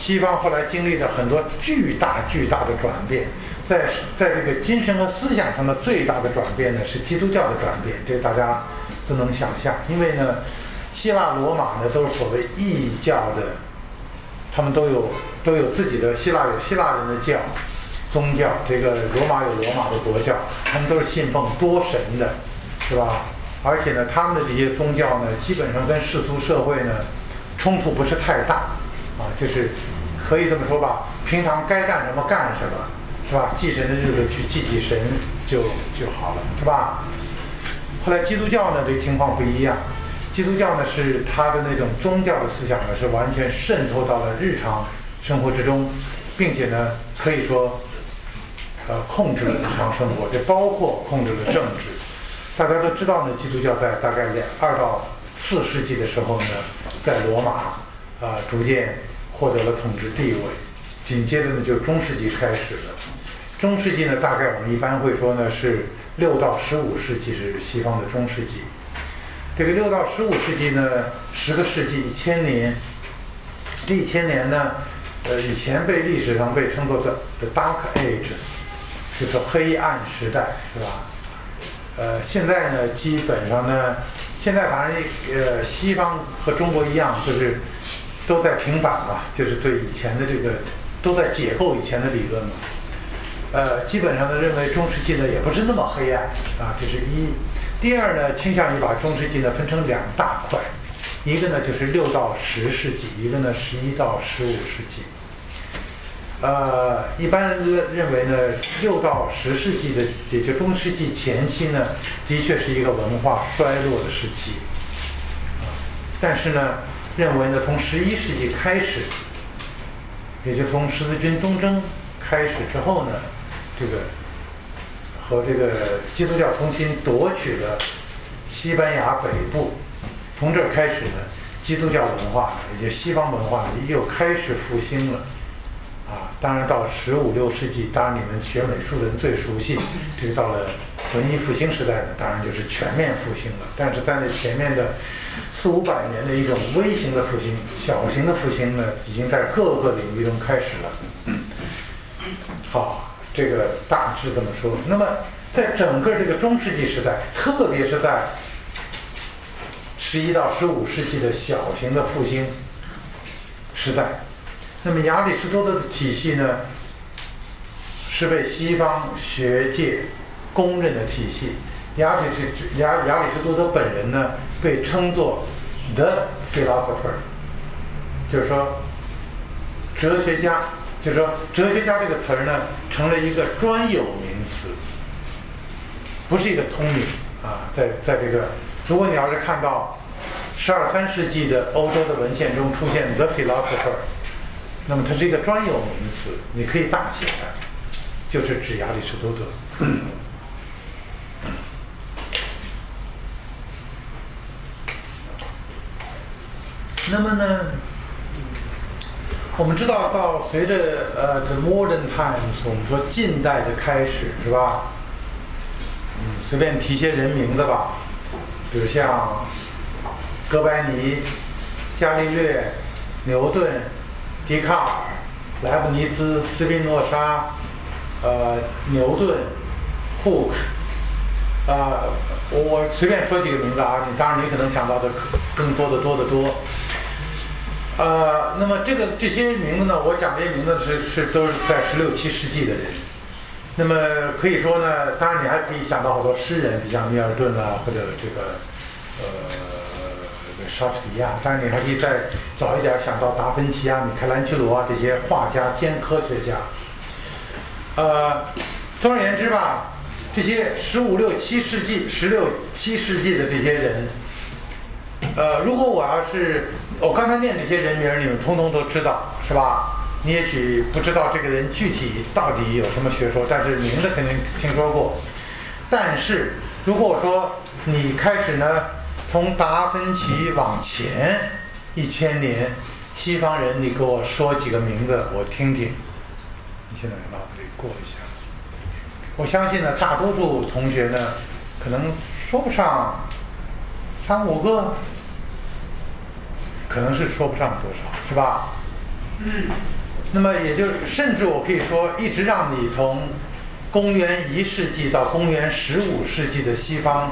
西方后来经历了很多巨大巨大的转变。在在这个精神和思想上的最大的转变呢，是基督教的转变，这大家都能想象。因为呢，希腊罗马呢都是所谓异教的，他们都有都有自己的希腊有希腊人的教宗教，这个罗马有罗马的国教，他们都是信奉多神的。是吧？而且呢，他们的这些宗教呢，基本上跟世俗社会呢冲突不是太大，啊，就是可以这么说吧，平常该干什么干什么，是吧？祭神的日子去祭祭神就就好了，是吧？后来基督教呢，这个情况不一样，基督教呢是它的那种宗教的思想呢是完全渗透到了日常生活之中，并且呢可以说呃控制了日常生活，这包括控制了政治。大家都知道呢，基督教在大概两二到四世纪的时候呢，在罗马啊逐渐获得了统治地位，紧接着呢就中世纪开始了。中世纪呢，大概我们一般会说呢是六到十五世纪是西方的中世纪。这个六到十五世纪呢，十个世纪一千年，这一千年呢，呃以前被历史上被称作的 the Dark Age，就是黑暗时代，是吧？呃，现在呢，基本上呢，现在反正呃，西方和中国一样，就是都在平反嘛，就是对以前的这个都在解构以前的理论嘛。呃，基本上呢，认为中世纪呢也不是那么黑暗啊，这是一。第二呢，倾向于把中世纪呢分成两大块，一个呢就是六到十世纪，一个呢十一到十五世纪。呃，一般认认为呢，六到十世纪的，也就中世纪前期呢，的确是一个文化衰落的时期。但是呢，认为呢，从十一世纪开始，也就从十字军东征开始之后呢，这个和这个基督教重新夺取了西班牙北部，从这儿开始呢，基督教文化，也就西方文化呢，又开始复兴了。啊，当然到十五六世纪，当然你们学美术的人最熟悉，这个到了文艺复兴时代呢，当然就是全面复兴了。但是在那前面的四五百年的一种微型的复兴、小型的复兴呢，已经在各个领域中开始了。好，这个大致这么说。那么在整个这个中世纪时代，特别是在十一到十五世纪的小型的复兴时代。那么亚里士多德的体系呢，是被西方学界公认的体系。亚里士亚亚里士多德本人呢，被称作 the philosopher，就是说哲学家，就是说哲学家这个词儿呢，成了一个专有名词，不是一个通名啊。在在这个，如果你要是看到十二三世纪的欧洲的文献中出现 the philosopher。那么它是一个专有名词，你可以大写的，就是指亚里士多德。那么呢，我们知道到随着呃 the modern times，我们说近代的开始是吧？嗯，随便提些人名字吧，比如像哥白尼、伽利略、牛顿。笛卡尔、莱布尼兹、斯宾诺莎、呃牛顿、Hook，啊，我随便说几个名字啊，你当然你可能想到的更多的多得多。呃，那么这个这些名字呢，我讲这些名字是是都是在十六七世纪的人。那么可以说呢，当然你还可以想到好多诗人，比像米尔顿啊，或者这个呃。莎士比亚，当然你还可以再早一点想到达芬奇啊、米开朗基罗啊这些画家兼科学家。呃，总而言之吧，这些十五六七世纪、十六七世纪的这些人，呃，如果我要是我刚才念这些人名，你们通通都知道，是吧？你也许不知道这个人具体到底有什么学说，但是名字肯定听说过。但是如果我说你开始呢？从达芬奇往前一千年，西方人，你给我说几个名字，我听听。你现在脑子里过一下。我相信呢，大多数同学呢，可能说不上三五个，可能是说不上多少，是吧？嗯。那么也就甚至我可以说，一直让你从公元一世纪到公元十五世纪的西方。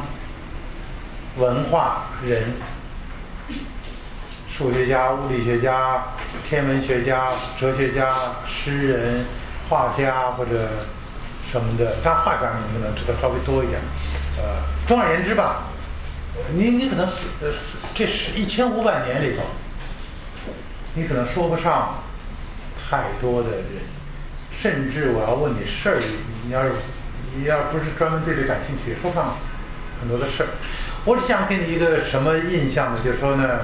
文化人、数学家、物理学家、天文学家、哲学家、诗人、画家或者什么的，但画家你可能知道稍微多一点。呃，总而言之吧，你你可能是呃这是一千五百年里头，你可能说不上太多的人，甚至我要问你事儿，你要是你要不是专门对这感兴趣，说不上很多的事儿。我只想给你一个什么印象呢？就是说呢。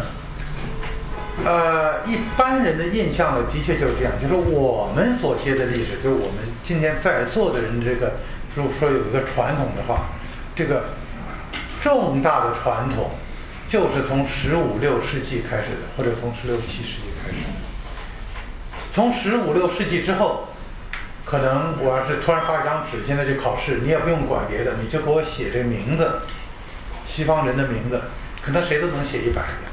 呃，一般人的印象呢，的确就是这样，就是我们所接的历史，就是我们今天在座的人这个，如果说有一个传统的话，这个重大的传统就是从十五六世纪开始的，或者从十六七世纪开始。从十五六世纪之后，可能我要是突然发一张纸，现在就考试，你也不用管别的，你就给我写这名字，西方人的名字，可能谁都能写一百个。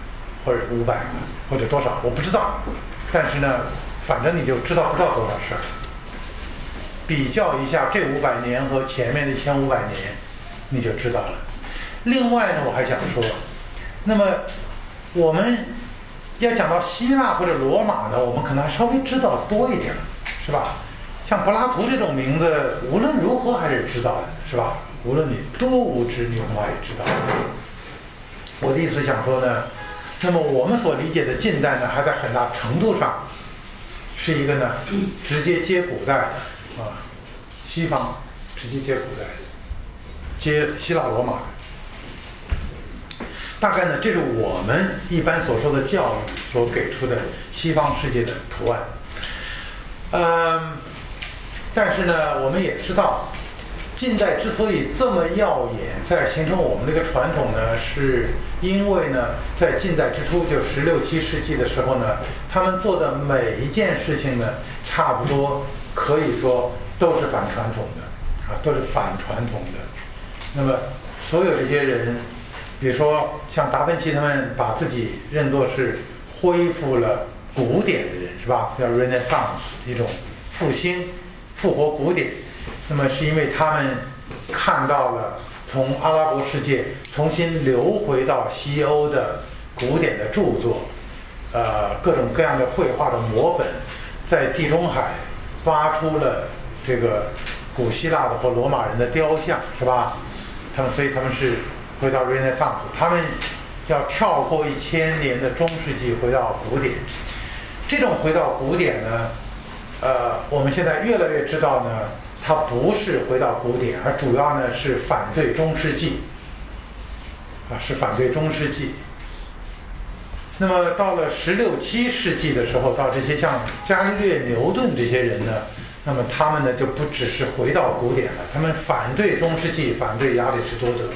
或者五百个，或者多少，我不知道。但是呢，反正你就知道不知道多少事儿。比较一下这五百年和前面的一千五百年，你就知道了。另外呢，我还想说，那么我们要讲到希腊或者罗马呢，我们可能还稍微知道多一点，是吧？像柏拉图这种名字，无论如何还是知道的，是吧？无论你多无知，你恐怕也知道。我的意思想说呢。那么我们所理解的近代呢，还在很大程度上是一个呢直接接古代的啊，西方直接接古代，接希腊罗马。大概呢，这是我们一般所说的教育所给出的西方世界的图案。嗯，但是呢，我们也知道。近代之所以这么耀眼，在形成我们这个传统呢，是因为呢，在近代之初，就十六七世纪的时候呢，他们做的每一件事情呢，差不多可以说都是反传统的，啊，都是反传统的。那么，所有这些人，比如说像达芬奇他们，把自己认作是恢复了古典的人，是吧？叫 Renaissance，一种复兴、复活古典。那么是因为他们看到了从阿拉伯世界重新流回到西欧的古典的著作，呃，各种各样的绘画的摹本，在地中海发出了这个古希腊的或罗马人的雕像，是吧？他们所以他们是回到 Renaissance，他们要跳过一千年的中世纪回到古典。这种回到古典呢，呃，我们现在越来越知道呢。它不是回到古典，而主要呢是反对中世纪，啊，是反对中世纪。那么到了十六七世纪的时候，到这些像伽利略、牛顿这些人呢，那么他们呢就不只是回到古典了，他们反对中世纪，反对亚里士多德，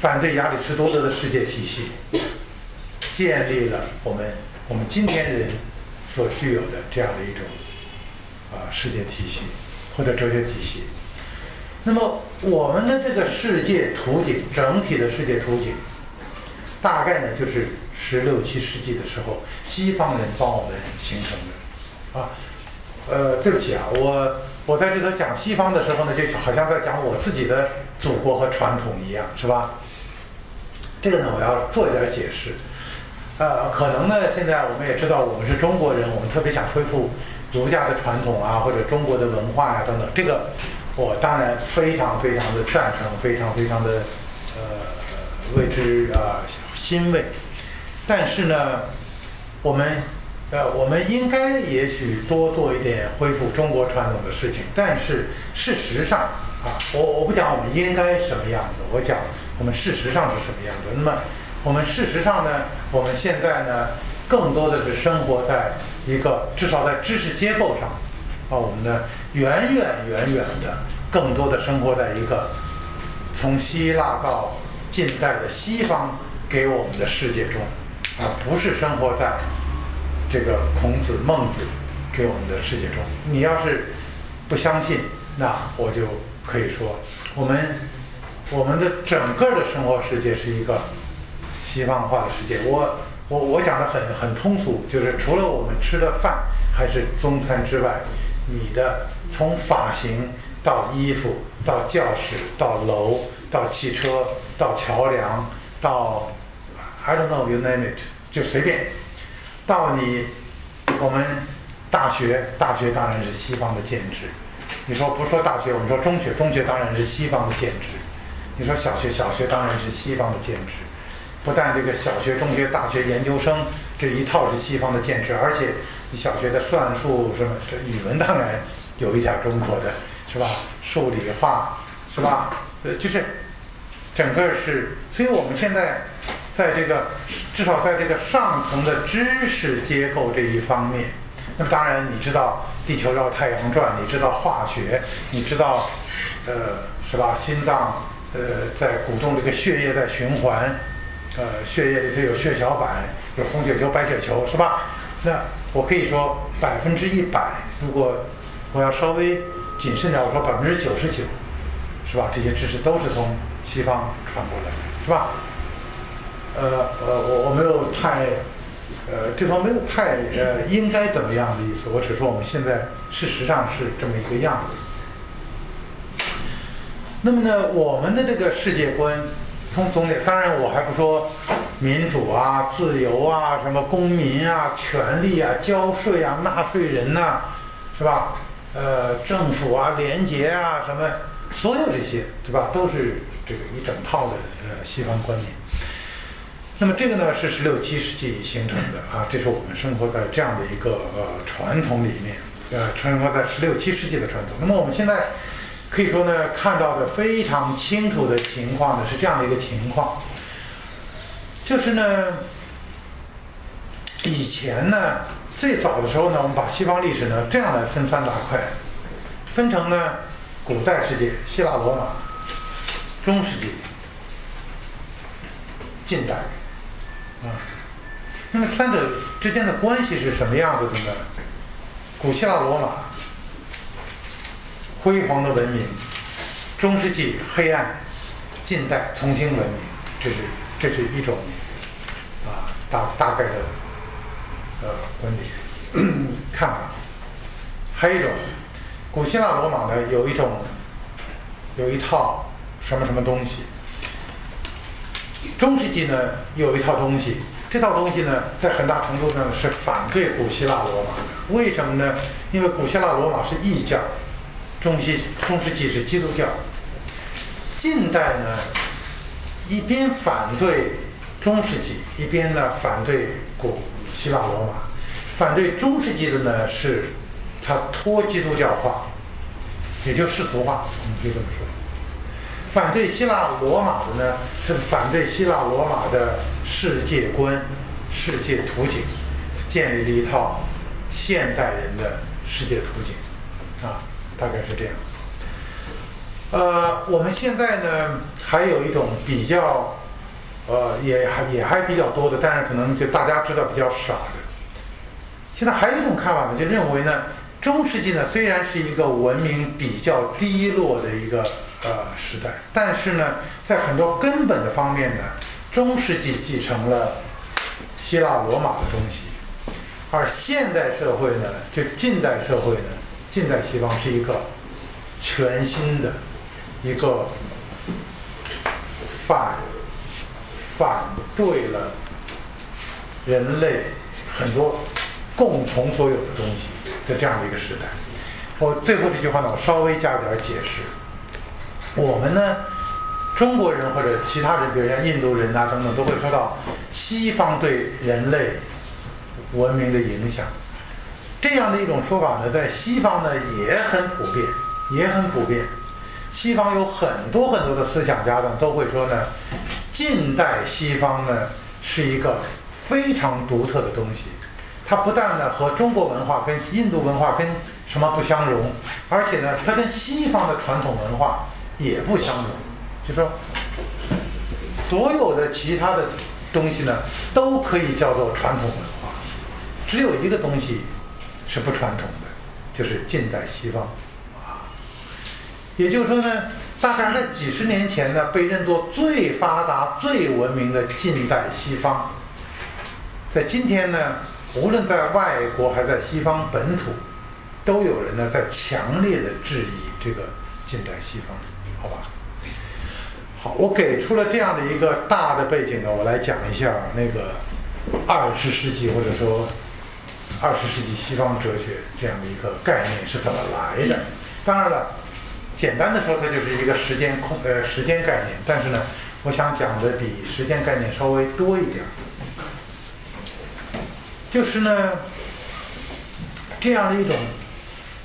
反对亚里士多德的世界体系，建立了我们我们今天人所具有的这样的一种啊世界体系。或者哲学体系，那么我们的这个世界图景，整体的世界图景，大概呢就是十六七世纪的时候，西方人帮我们形成的啊。呃，对不起啊，我我在这头讲西方的时候呢，就好像在讲我自己的祖国和传统一样，是吧？这个呢，我要做一点解释。呃，可能呢，现在我们也知道，我们是中国人，我们特别想恢复。儒家的传统啊，或者中国的文化呀等等，这个我当然非常非常的赞成，非常非常的呃为之啊欣慰。但是呢，我们呃我们应该也许多做一点恢复中国传统的事情。但是事实上啊，我我不讲我们应该什么样子，我讲我们事实上是什么样子。那么我们事实上呢，我们现在呢？更多的是生活在一个至少在知识结构上啊，我们呢远远远远的更多的生活在一个从希腊到近代的西方给我们的世界中，而不是生活在这个孔子孟子给我们的世界中。你要是不相信，那我就可以说，我们我们的整个的生活世界是一个西方化的世界。我。我我讲的很很通俗，就是除了我们吃的饭还是中餐之外，你的从发型到衣服到教室到楼到汽车到桥梁到 I don't know you name it 就随便，到你我们大学大学当然是西方的建制，你说不说大学，我们说中学，中学当然是西方的建制。你说小学，小学当然是西方的建制。不但这个小学、中学、大学、研究生这一套是西方的建制，而且你小学的算术什么，这语文当然有一点中国的，是吧？数理化，是吧？呃，就是整个是，所以我们现在在这个至少在这个上层的知识结构这一方面，那么当然你知道地球绕太阳转，你知道化学，你知道呃，是吧？心脏呃在鼓动这个血液在循环。呃，血液里头有血小板，有红血球、白血球，是吧？那我可以说百分之一百，如果我要稍微谨慎点，我说百分之九十九，是吧？这些知识都是从西方传过来，是吧？呃呃，我我没有太呃，这方没有太呃应该怎么样的意思，我只说我们现在事实上是这么一个样子。那么呢，我们的这个世界观。从总体，当然我还不说民主啊、自由啊、什么公民啊、权利啊、交税啊、纳税人呐，是吧？呃，政府啊、廉洁啊，什么所有这些，对吧？都是这个一整套的呃西方观念。那么这个呢是十六七世纪形成的啊，这是我们生活在这样的一个呃传统里面，呃，生活在十六七世纪的传统。那么我们现在。可以说呢，看到的非常清楚的情况呢是这样的一个情况，就是呢，以前呢最早的时候呢，我们把西方历史呢这样来分三大块，分成呢古代世界，希腊罗马，中世纪，近代，啊，那么三者之间的关系是什么样子的呢？古希腊罗马。辉煌的文明，中世纪黑暗，近代重新文明，这是这是一种啊大大概的呃观点 看法。还有一种，古希腊罗马呢有一种有一套什么什么东西，中世纪呢有一套东西，这套东西呢在很大程度上是反对古希腊罗马。为什么呢？因为古希腊罗马是异教。中西中世纪是基督教，近代呢一边反对中世纪，一边呢反对古希腊罗马。反对中世纪的呢是它脱基督教化，也就世俗化，你可以这么说。反对希腊罗马的呢是反对希腊罗马的世界观、世界图景，建立了一套现代人的世界图景啊。大概是这样。呃，我们现在呢还有一种比较，呃，也还也还比较多的，但是可能就大家知道比较少的。现在还有一种看法呢，就认为呢，中世纪呢虽然是一个文明比较低落的一个呃时代，但是呢，在很多根本的方面呢，中世纪继承了希腊罗马的东西，而现代社会呢，就近代社会呢。近代西方是一个全新的一个反反对了人类很多共同所有的东西在这样的一个时代。我最后这句话呢，我稍微加点解释。我们呢，中国人或者其他人，比如像印度人啊等等，都会受到西方对人类文明的影响。这样的一种说法呢，在西方呢也很普遍，也很普遍。西方有很多很多的思想家呢，都会说呢，近代西方呢是一个非常独特的东西。它不但呢和中国文化、跟印度文化跟什么不相容，而且呢，它跟西方的传统文化也不相容。就说所有的其他的东西呢，都可以叫做传统文化，只有一个东西。是不传统的，就是近代西方啊。也就是说呢，大概在几十年前呢，被认作最发达、最文明的近代西方，在今天呢，无论在外国还是在西方本土，都有人呢在强烈的质疑这个近代西方，好吧？好，我给出了这样的一个大的背景呢，我来讲一下那个二十世纪或者说。二十世纪西方哲学这样的一个概念是怎么来的？当然了，简单的说，它就是一个时间空呃时间概念。但是呢，我想讲的比时间概念稍微多一点。就是呢，这样的一种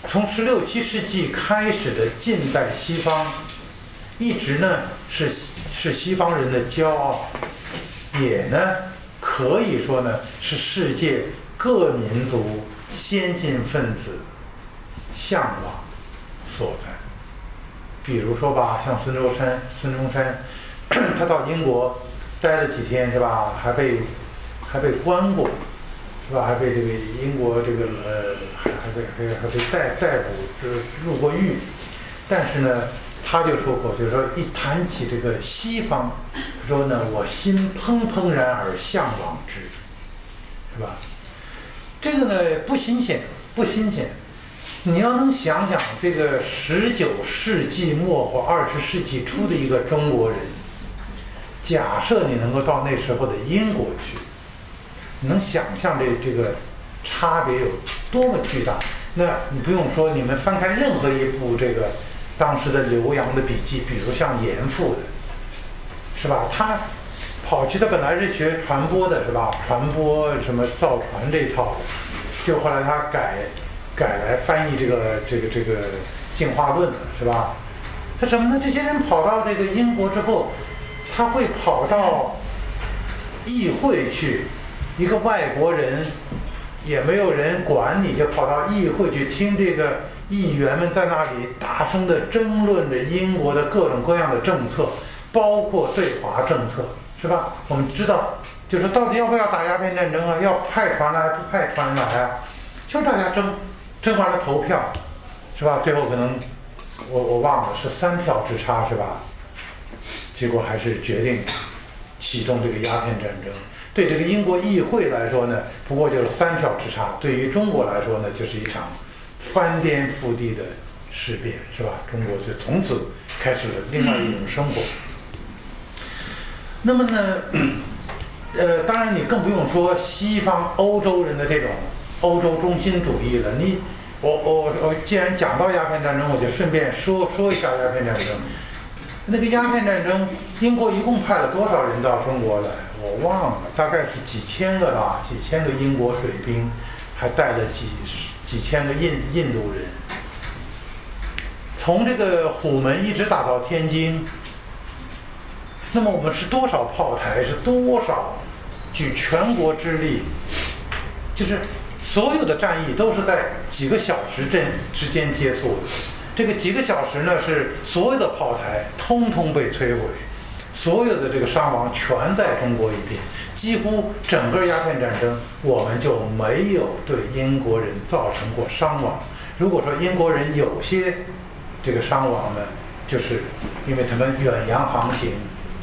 从十六七世纪开始的近代西方，一直呢是是西方人的骄傲，也呢可以说呢是世界各民族先进分子向往所在。比如说吧，像孙中山，孙中山 他到英国待了几天是吧？还被还被关过。是吧？还被这个英国这个呃，还还被还还被逮逮捕，就入过狱。但是呢，他就说过，就是说一谈起这个西方，说呢，我心怦怦然而向往之，是吧？这个呢不新鲜，不新鲜。你要能想想这个十九世纪末或二十世纪初的一个中国人，假设你能够到那时候的英国去。能想象这这个差别有多么巨大？那你不用说，你们翻开任何一部这个当时的刘洋的笔记，比如像严复的，是吧？他跑去他本来是学传播的，是吧？传播什么造船这一套，就后来他改改来翻译这个这个这个进化论，是吧？他什么呢？这些人跑到这个英国之后，他会跑到议会去。一个外国人也没有人管你，就跑到议会去听这个议员们在那里大声的争论着英国的各种各样的政策，包括对华政策，是吧？我们知道，就是到底要不要打鸦片战争啊？要派船来不派船来啊？就大家争，争完了投票，是吧？最后可能我我忘了是三票之差，是吧？结果还是决定启动这个鸦片战争。对这个英国议会来说呢，不过就是三票之差；对于中国来说呢，就是一场翻天覆地的事变，是吧？中国就从此开始了另外一种生活。那么呢，呃，当然你更不用说西方欧洲人的这种欧洲中心主义了。你，我我我，既然讲到鸦片战争，我就顺便说说一下鸦片战争。那个鸦片战争，英国一共派了多少人到中国来？我忘了，大概是几千个吧，几千个英国水兵，还带了几几千个印印度人，从这个虎门一直打到天津。那么我们是多少炮台？是多少举全国之力？就是所有的战役都是在几个小时阵之间结束。这个几个小时呢，是所有的炮台通通被摧毁，所有的这个伤亡全在中国一边，几乎整个鸦片战争我们就没有对英国人造成过伤亡。如果说英国人有些这个伤亡呢，就是因为他们远洋航行，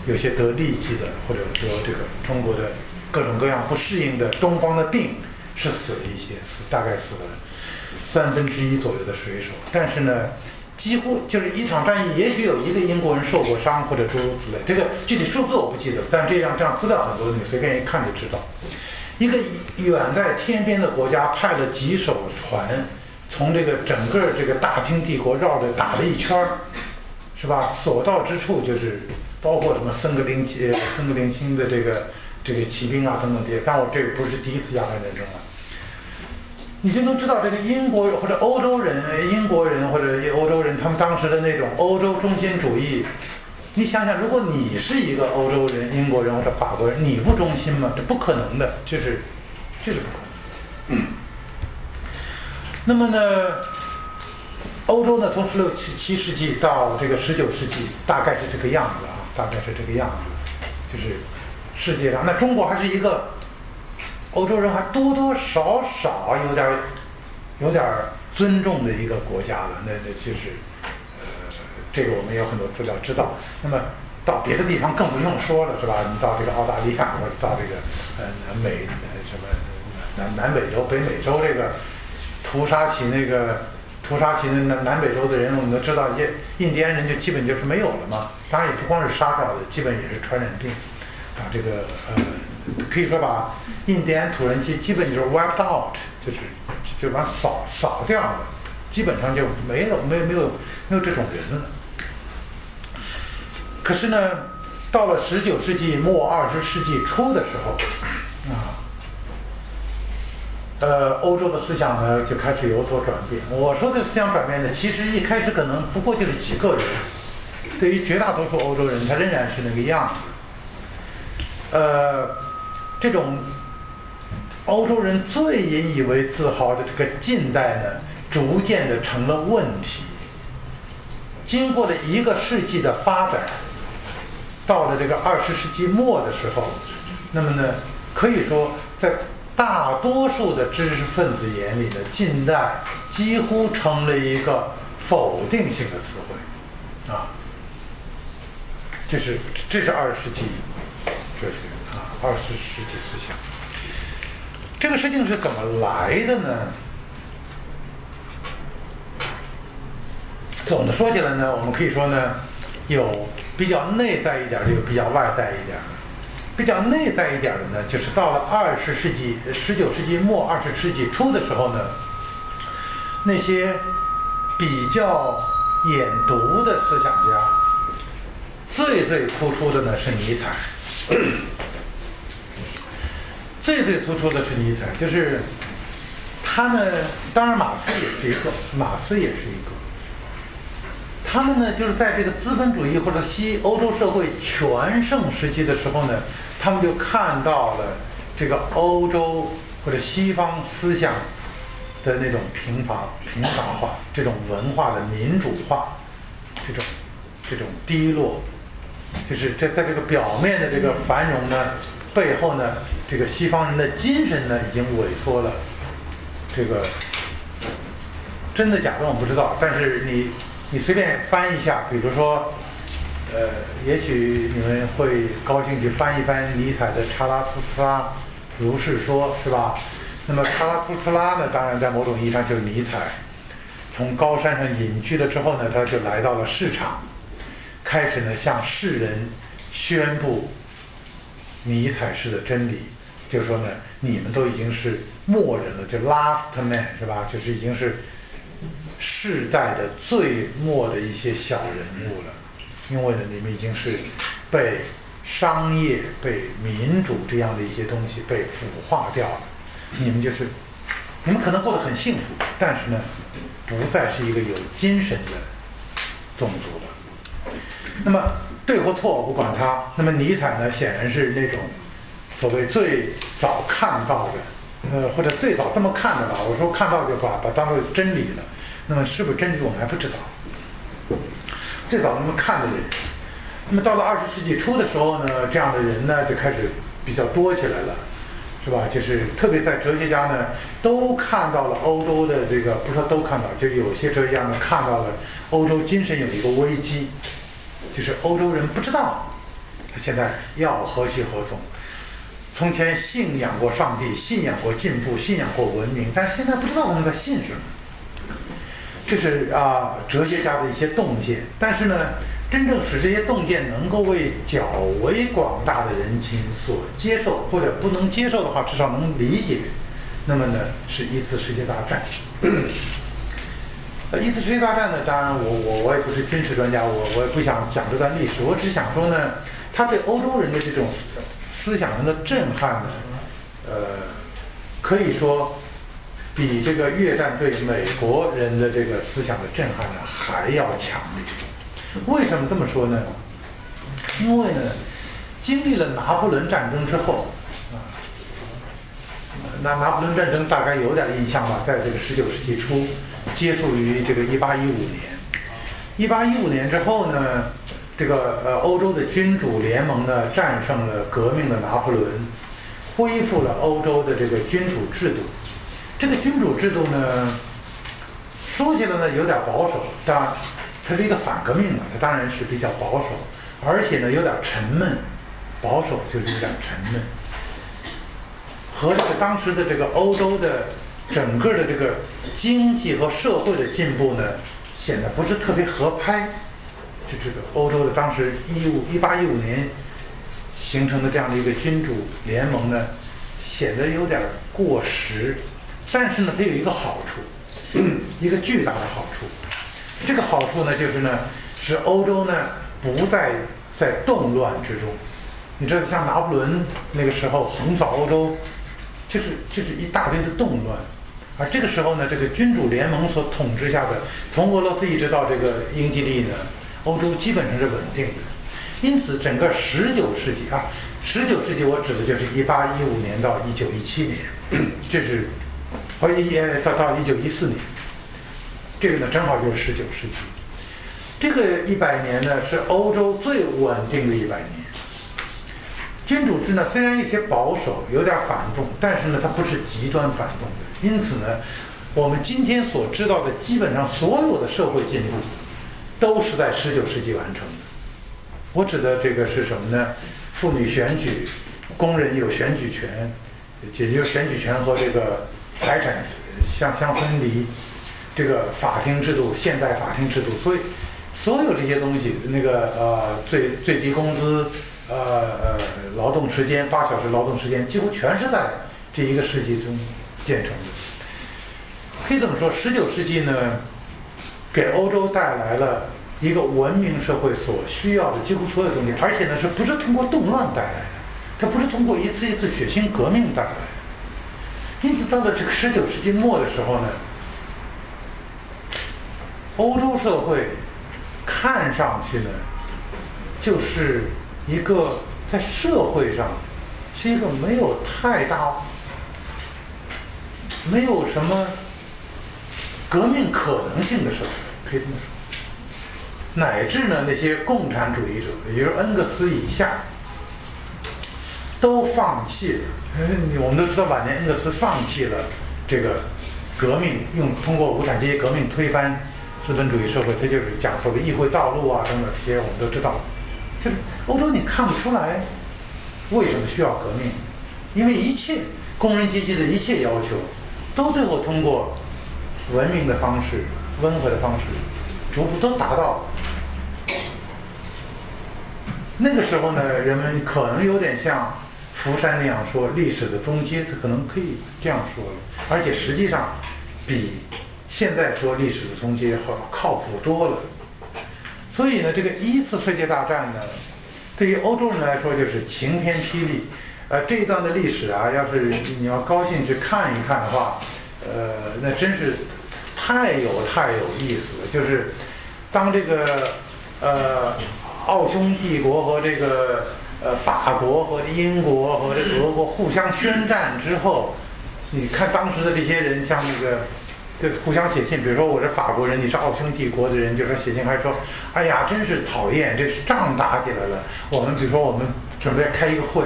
有些得痢疾的，或者得这个中国的各种各样不适应的东方的病，是死了一些，死大概死了。三分之一左右的水手，但是呢，几乎就是一场战役，也许有一个英国人受过伤或者诸如此类。这个具体数字我不记得，但这样这样资料很多，你随便一看就知道。一个远在天边的国家派了几艘船，从这个整个这个大清帝国绕着打了一圈儿，是吧？所到之处就是包括什么森格林呃森格林星的这个这个骑兵啊等等这些。但我这个不是第一次鸦片战争了。你就能知道这个英国或者欧洲人、英国人或者欧洲人，他们当时的那种欧洲中心主义。你想想，如果你是一个欧洲人、英国人或者法国人，你不忠心吗？这不可能的，就是，就是不可能。那么呢，欧洲呢，从十六七七世纪到这个十九世纪，大概是这个样子啊，大概是这个样子，就是世界上，那中国还是一个。欧洲人还多多少少有点有点尊重的一个国家了，那那就是呃，这个我们有很多资料知道。那么到别的地方更不用说了，是吧？你到这个澳大利亚或者到这个呃南美什么南南美洲、北美洲这个屠杀起那个屠杀起那南南美洲的人，我们都知道，印印第安人就基本就是没有了嘛。当然也不光是杀掉的，基本也是传染病。把这个呃，可以说把印第安土人基基本就是 wiped out，就是就把扫扫掉了，基本上就没有没有没有没有这种人了。可是呢，到了十九世纪末二十世纪初的时候，啊，呃，欧洲的思想呢就开始有所转变。我说的思想转变呢，其实一开始可能不过就是几个人，对于绝大多数欧洲人，他仍然是那个样子。呃，这种欧洲人最引以为自豪的这个近代呢，逐渐的成了问题。经过了一个世纪的发展。到了这个二十世纪末的时候，那么呢，可以说在大多数的知识分子眼里呢，近代几乎成了一个否定性的词汇啊。这是这是二十世纪哲学，二十世纪思想。这个事情是怎么来的呢？总的说起来呢，我们可以说呢。有比较内在一点的，有比较外在一点的。比较内在一点的呢，就是到了二十世纪、十九世纪末、二十世纪初的时候呢，那些比较眼毒的思想家，最最突出的呢是尼采。最最突出的是尼采，就是他呢，当然马克思也是一个，马克思也是一个。他们呢，就是在这个资本主义或者西欧洲社会全盛时期的时候呢，他们就看到了这个欧洲或者西方思想的那种贫乏、贫乏化，这种文化的民主化，这种这种低落，就是在在这个表面的这个繁荣呢背后呢，这个西方人的精神呢已经萎缩了。这个真的假的我不知道，但是你。你随便翻一下，比如说，呃，也许你们会高兴去翻一翻尼采的《查拉图斯拉如是说》，是吧？那么查拉图斯拉呢，当然在某种意义上就是尼采。从高山上隐居了之后呢，他就来到了市场，开始呢向世人宣布尼采式的真理，就是说呢，你们都已经是末人了，就 last man，是吧？就是已经是。世代的最末的一些小人物了，因为呢，你们已经是被商业、被民主这样的一些东西被腐化掉了，你们就是你们可能过得很幸福，但是呢，不再是一个有精神的种族了。那么对或错我不管他，那么尼采呢，显然是那种所谓最早看到的。呃，或者最早这么看的吧，我说看到就把把当做真理了。那么是不是真理，我们还不知道。最早那么看的人，那么到了二十世纪初的时候呢，这样的人呢就开始比较多起来了，是吧？就是特别在哲学家呢，都看到了欧洲的这个，不说都看到，就有些哲学家呢看到了欧洲精神有一个危机，就是欧洲人不知道他现在要何去何从。从前信仰过上帝，信仰过进步，信仰过文明，但现在不知道他们在信什么。这是啊，哲学家的一些洞见。但是呢，真正使这些洞见能够为较为广大的人群所接受，或者不能接受的话，至少能理解。那么呢，是一次世界大战。呃，一次世界大战呢，当然我我我也不是军事专家，我我也不想讲这段历史，我只想说呢，他对欧洲人的这种。思想上的震撼呢，呃，可以说比这个越战对美国人的这个思想的震撼呢还要强烈。为什么这么说呢？因为呢，经历了拿破仑战争之后，啊，那拿破仑战争大概有点印象吧，在这个十九世纪初接触于这个一八一五年。一八一五年之后呢？这个呃，欧洲的君主联盟呢，战胜了革命的拿破仑，恢复了欧洲的这个君主制度。这个君主制度呢，说起来呢有点保守，但它是一个反革命嘛，它当然是比较保守，而且呢有点沉闷。保守就是有点沉闷，和这个当时的这个欧洲的整个的这个经济和社会的进步呢，显得不是特别合拍。就这个欧洲的当时一五一八一五年形成的这样的一个君主联盟呢，显得有点过时，但是呢，它有一个好处，一个巨大的好处。这个好处呢，就是呢，使欧洲呢不再在动乱之中。你知道，像拿破仑那个时候横扫欧洲，就是就是一大堆的动乱。而这个时候呢，这个君主联盟所统治下的，从俄罗斯一直到这个英吉利呢，欧洲基本上是稳定的。因此，整个十九世纪啊，十九世纪我指的就是一八一五年到一九一七年，这是和一到到一九一四年，这个呢正好就是十九世纪。这个一百年呢是欧洲最稳定的一百年。君主制呢虽然有些保守，有点反动，但是呢它不是极端反动的。因此呢，我们今天所知道的基本上所有的社会进步，都是在十九世纪完成的。我指的这个是什么呢？妇女选举，工人有选举权，解决选举权和这个财产相相分离，这个法庭制度，现代法庭制度，所以所有这些东西，那个呃最最低工资，呃呃劳动时间八小时劳动时间，几乎全是在这一个世纪中建成的。可以这么说，十九世纪呢，给欧洲带来了。一个文明社会所需要的几乎所有东西，而且呢，是不是通过动乱带来的？它不是通过一次一次血腥革命带来的。因此，到了这个十九世纪末的时候呢，欧洲社会看上去呢，就是一个在社会上是一个没有太大、没有什么革命可能性的社会，可以这么说。乃至呢，那些共产主义者，也就是恩格斯以下，都放弃了。我们都知道，晚年恩格斯放弃了这个革命，用通过无产阶级革命推翻资本主义社会，他就是讲所谓议会道路啊等等这些，我们都知道。就是欧洲，你看不出来为什么需要革命，因为一切工人阶级的一切要求，都最后通过文明的方式、温和的方式。逐步都达到。那个时候呢，人们可能有点像福山那样说历史的终结，可能可以这样说了。而且实际上比现在说历史的终结好靠谱多了。所以呢，这个一次世界大战呢，对于欧洲人来说就是晴天霹雳。呃，这一段的历史啊，要是你要高兴去看一看的话，呃，那真是。太有太有意思了，就是当这个呃奥匈帝国和这个呃法国和英国和这俄国互相宣战之后，你看当时的这些人，像那个就互相写信，比如说我是法国人，你是奥匈帝国的人，就说写信还说，哎呀，真是讨厌，这是仗打起来了。我们比如说我们准备开一个会，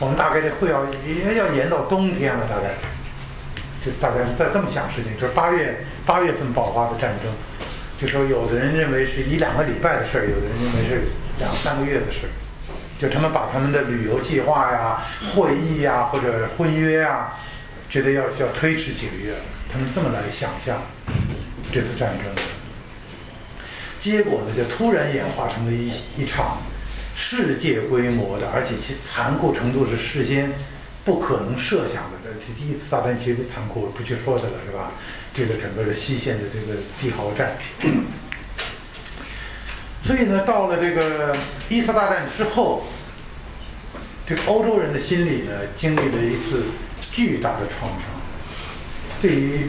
我们大概这会要要延到冬天了，大概。就大概是在这么想事情，就是八月八月份爆发的战争，就说有的人认为是一两个礼拜的事儿，有的人认为是两三个月的事儿，就他们把他们的旅游计划呀、会议呀或者婚约啊，觉得要要推迟几个月，他们这么来想象这次战争，结果呢就突然演化成了一一场世界规模的，而且其残酷程度是事先。不可能设想的，这第一次大战其实残酷，不去说它了，是吧？这个整个的西线的这个帝豪战，所以呢，到了这个第一次大战之后，这个欧洲人的心里呢，经历了一次巨大的创伤。对于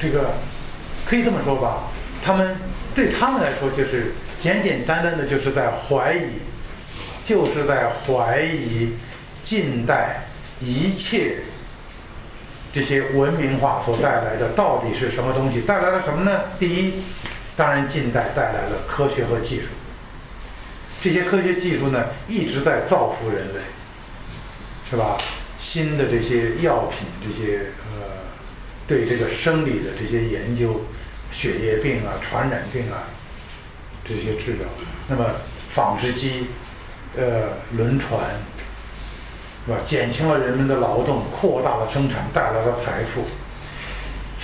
这个，可以这么说吧，他们对他们来说，就是简简单单的就是在怀疑，就是在怀疑近代。一切这些文明化所带来的到底是什么东西？带来了什么呢？第一，当然近代带来了科学和技术。这些科学技术呢，一直在造福人类，是吧？新的这些药品，这些呃，对这个生理的这些研究，血液病啊、传染病啊这些治疗。那么纺织机、呃，轮船。是吧？减轻了人们的劳动，扩大了生产，带来了财富。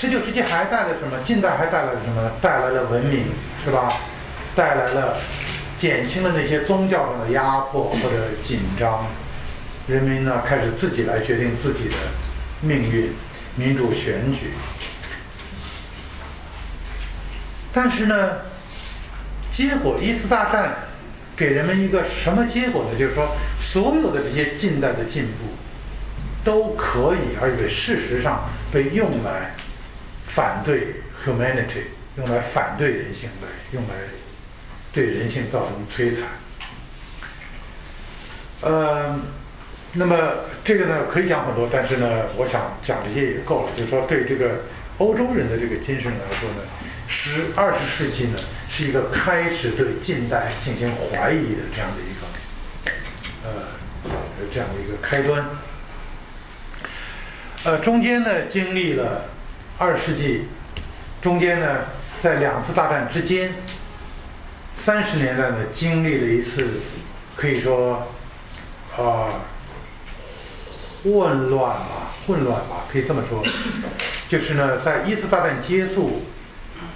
十九世纪还带来什么？近代还带来了什么？带来了文明，是吧？带来了减轻了那些宗教上的压迫或者紧张。人民呢开始自己来决定自己的命运，民主选举。但是呢，结果一次大战给人们一个什么结果呢？就是说，所有的这些近代的进步都可以，而且事实上被用来反对 humanity，用来反对人性，来用来对人性造成摧残。呃，那么这个呢可以讲很多，但是呢，我想讲这些也够了。就是说，对这个欧洲人的这个精神来说呢，十二十世纪呢是一个开始对近代进行怀疑的这样的一个呃这样的一个开端。呃，中间呢经历了二世纪，中间呢在两次大战之间，三十年代呢经历了一次可以说。啊，混乱吧，混乱吧，可以这么说。就是呢，在一次大战结束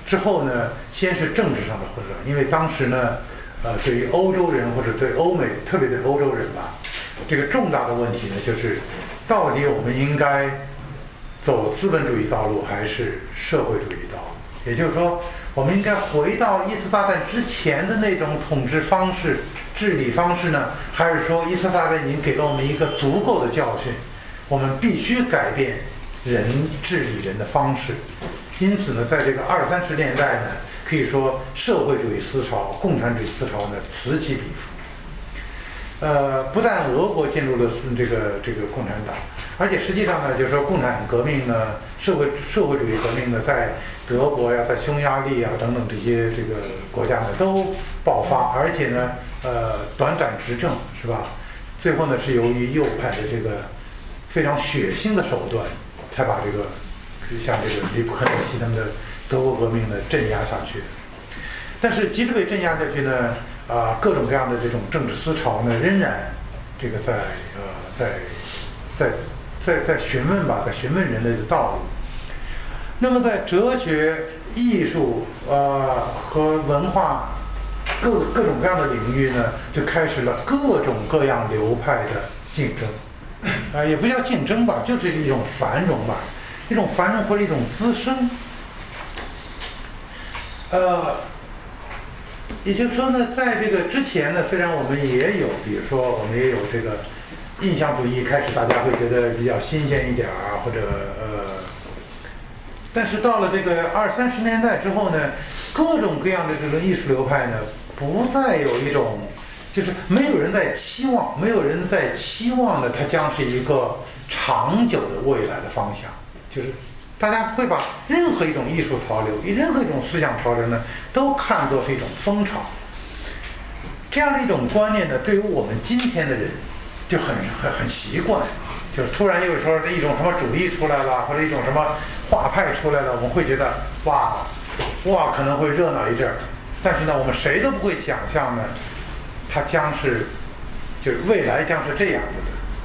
之后呢，先是政治上的混乱，因为当时呢，呃，对于欧洲人或者对欧美，特别对欧洲人吧，这个重大的问题呢，就是到底我们应该走资本主义道路还是社会主义道路？也就是说。我们应该回到一次大战之前的那种统治方式、治理方式呢，还是说一次大战已经给了我们一个足够的教训，我们必须改变人治理人的方式？因此呢，在这个二三十年代呢，可以说社会主义思潮、共产主义思潮呢此起彼伏。呃，不但俄国进入了这个这个共产党，而且实际上呢，就是说共产革命呢，社会社会主义革命呢，在德国呀，在匈牙利啊等等这些这个国家呢都爆发，而且呢，呃，短暂执政是吧？最后呢，是由于右派的这个非常血腥的手段，才把这个就像这个李普克诺西他们的德国革命呢镇压下去。但是即使被镇压下去呢？啊，各种各样的这种政治思潮呢，仍然这个在呃在在在在询问吧，在询问人类的道路。那么在哲学、艺术呃和文化各各种各样的领域呢，就开始了各种各样流派的竞争 啊，也不叫竞争吧，就是一种繁荣吧，一种繁荣或者一种滋生，呃。也就是说呢，在这个之前呢，虽然我们也有，比如说我们也有这个印象主义，开始大家会觉得比较新鲜一点啊，或者呃，但是到了这个二三十年代之后呢，各种各样的这个艺术流派呢，不再有一种，就是没有人在期望，没有人在期望的，它将是一个长久的未来的方向，就是。大家会把任何一种艺术潮流、任何一种思想潮流呢，都看作是一种风潮。这样的一种观念呢，对于我们今天的人就很很很习惯，就突然又说一种什么主义出来了，或者一种什么画派出来了，我们会觉得哇哇可能会热闹一阵儿。但是呢，我们谁都不会想象呢，它将是就是未来将是这样子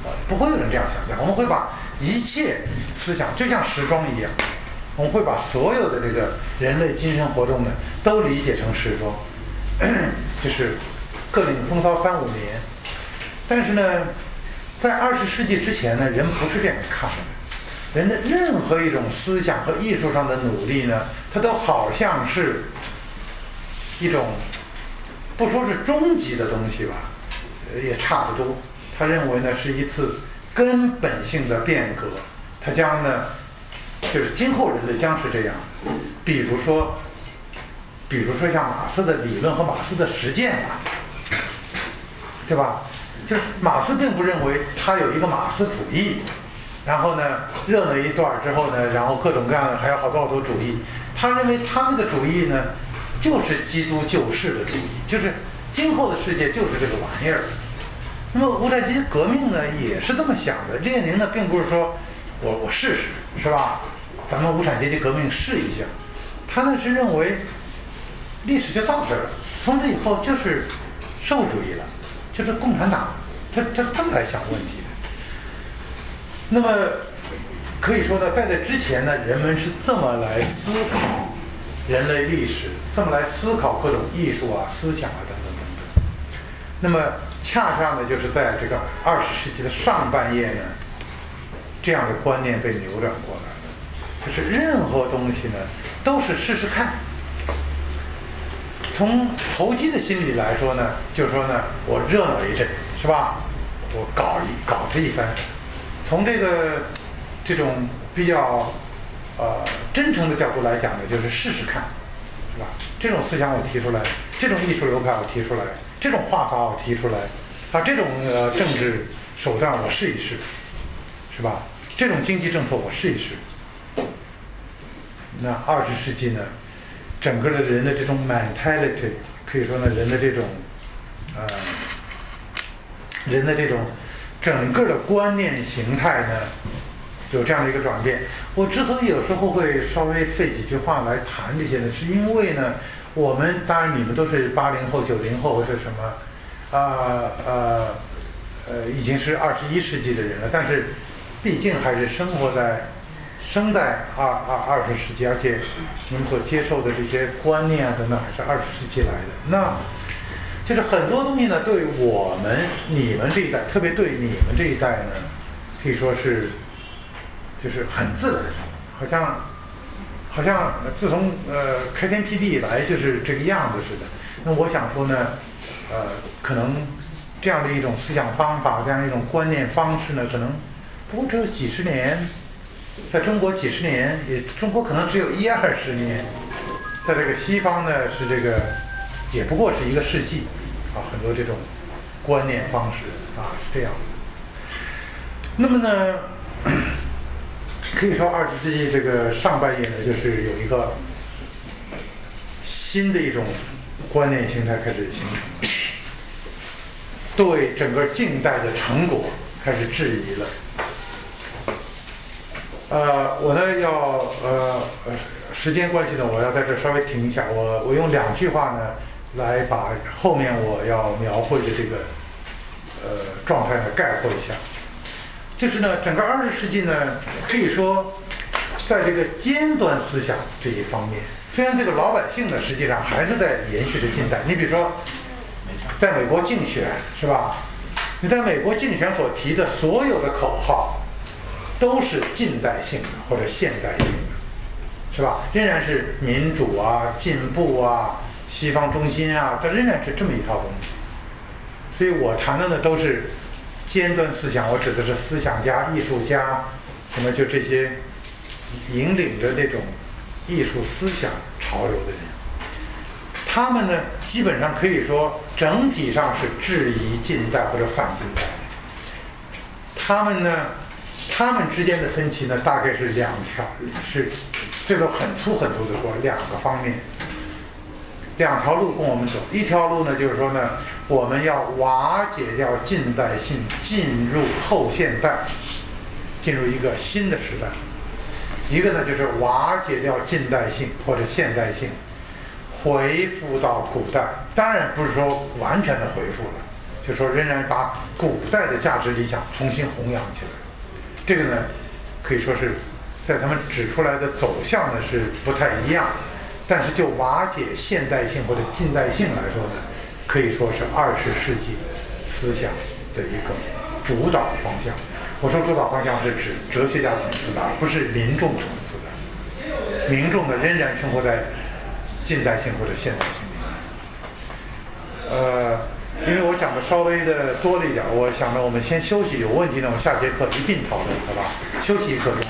的，不会有人这样想象。我们会把。一切思想就像时装一样，我们会把所有的这个人类精神活动呢，都理解成时装，就是各领风骚三五年。但是呢，在二十世纪之前呢，人不是这样看的。人的任何一种思想和艺术上的努力呢，它都好像是一种不说是终极的东西吧，也差不多。他认为呢，是一次。根本性的变革，它将呢，就是今后人类将是这样。比如说，比如说像马斯的理论和马斯的实践吧，对吧？就是马斯并不认为他有一个马斯主义，然后呢，热了一段之后呢，然后各种各样的还有好多好多主义。他认为他那个主义呢，就是基督救世的主义，就是今后的世界就是这个玩意儿。那么无产阶级革命呢，也是这么想的。列宁呢，并不是说我我试试，是吧？咱们无产阶级革命试一下。他呢是认为历史就到这儿了，从此以后就是社会主义了，就是共产党。他他这么来想问题的。那么可以说呢，在这之前呢，人们是这么来思考人类历史，这么来思考各种艺术啊、思想啊等等等等。那么。恰恰呢，就是在这个二十世纪的上半叶呢，这样的观念被扭转过来了。就是任何东西呢，都是试试看，从投机的心理来说呢，就说呢，我热闹一阵，是吧？我搞一搞这一番。从这个这种比较呃真诚的角度来讲呢，就是试试看，是吧？这种思想我提出来，这种艺术流派我提出来，这种画法我提出来，啊，这种呃政治手段我试一试，是吧？这种经济政策我试一试。那二十世纪呢，整个的人的这种 mentality，可以说呢，人的这种呃，人的这种整个的观念形态呢，有这样的一个转变。我之所以有时候会稍微费几句话来谈这些呢，是因为呢，我们当然你们都是八零后、九零后或者什么，啊呃呃，已经是二十一世纪的人了，但是毕竟还是生活在。生在二二二十世纪，而且你们所接受的这些观念啊等等，还是二十世纪来的。那就是很多东西呢，对我们你们这一代，特别对你们这一代呢，可以说是就是很自然，好像好像自从呃开天辟地以来就是这个样子似的。那我想说呢，呃，可能这样的一种思想方法，这样一种观念方式呢，可能不过只有几十年。在中国几十年，也中国可能只有一二十年，在这个西方呢是这个，也不过是一个世纪啊，很多这种观念方式啊是这样。那么呢，可以说二十世纪这个上半叶呢，就是有一个新的一种观念形态开始形成，对整个近代的成果开始质疑了。呃，我呢要呃呃时间关系呢，我要在这稍微停一下。我我用两句话呢来把后面我要描绘的这个呃状态呢概括一下。就是呢，整个二十世纪呢，可以说在这个尖端思想这一方面，虽然这个老百姓呢实际上还是在延续着近代。你比如说，在美国竞选是吧？你在美国竞选所提的所有的口号。都是近代性的或者现代性的，是吧？仍然是民主啊、进步啊、西方中心啊，它仍然是这么一套东西。所以我谈论的都是尖端思想，我指的是思想家、艺术家，什么就这些引领着这种艺术思想潮流的人。他们呢，基本上可以说整体上是质疑近代或者反近代。他们呢？他们之间的分歧呢，大概是两条，是这个很粗很粗的说，两个方面，两条路供我们走。一条路呢，就是说呢，我们要瓦解掉近代性，进入后现代，进入一个新的时代。一个呢，就是瓦解掉近代性或者现代性，恢复到古代。当然不是说完全的恢复了，就说仍然把古代的价值理想重新弘扬起来。这个呢，可以说是在他们指出来的走向呢是不太一样，但是就瓦解现代性或者近代性来说呢，可以说是二十世纪思想的一个主导方向。我说主导方向是指哲学家层次的，而不是民众层次的。民众呢仍然生活在近代性或者现代性里面。呃。因为我讲的稍微的多了一点，我想着我们先休息，有问题呢，我们下节课一并讨论，好吧？休息一刻钟。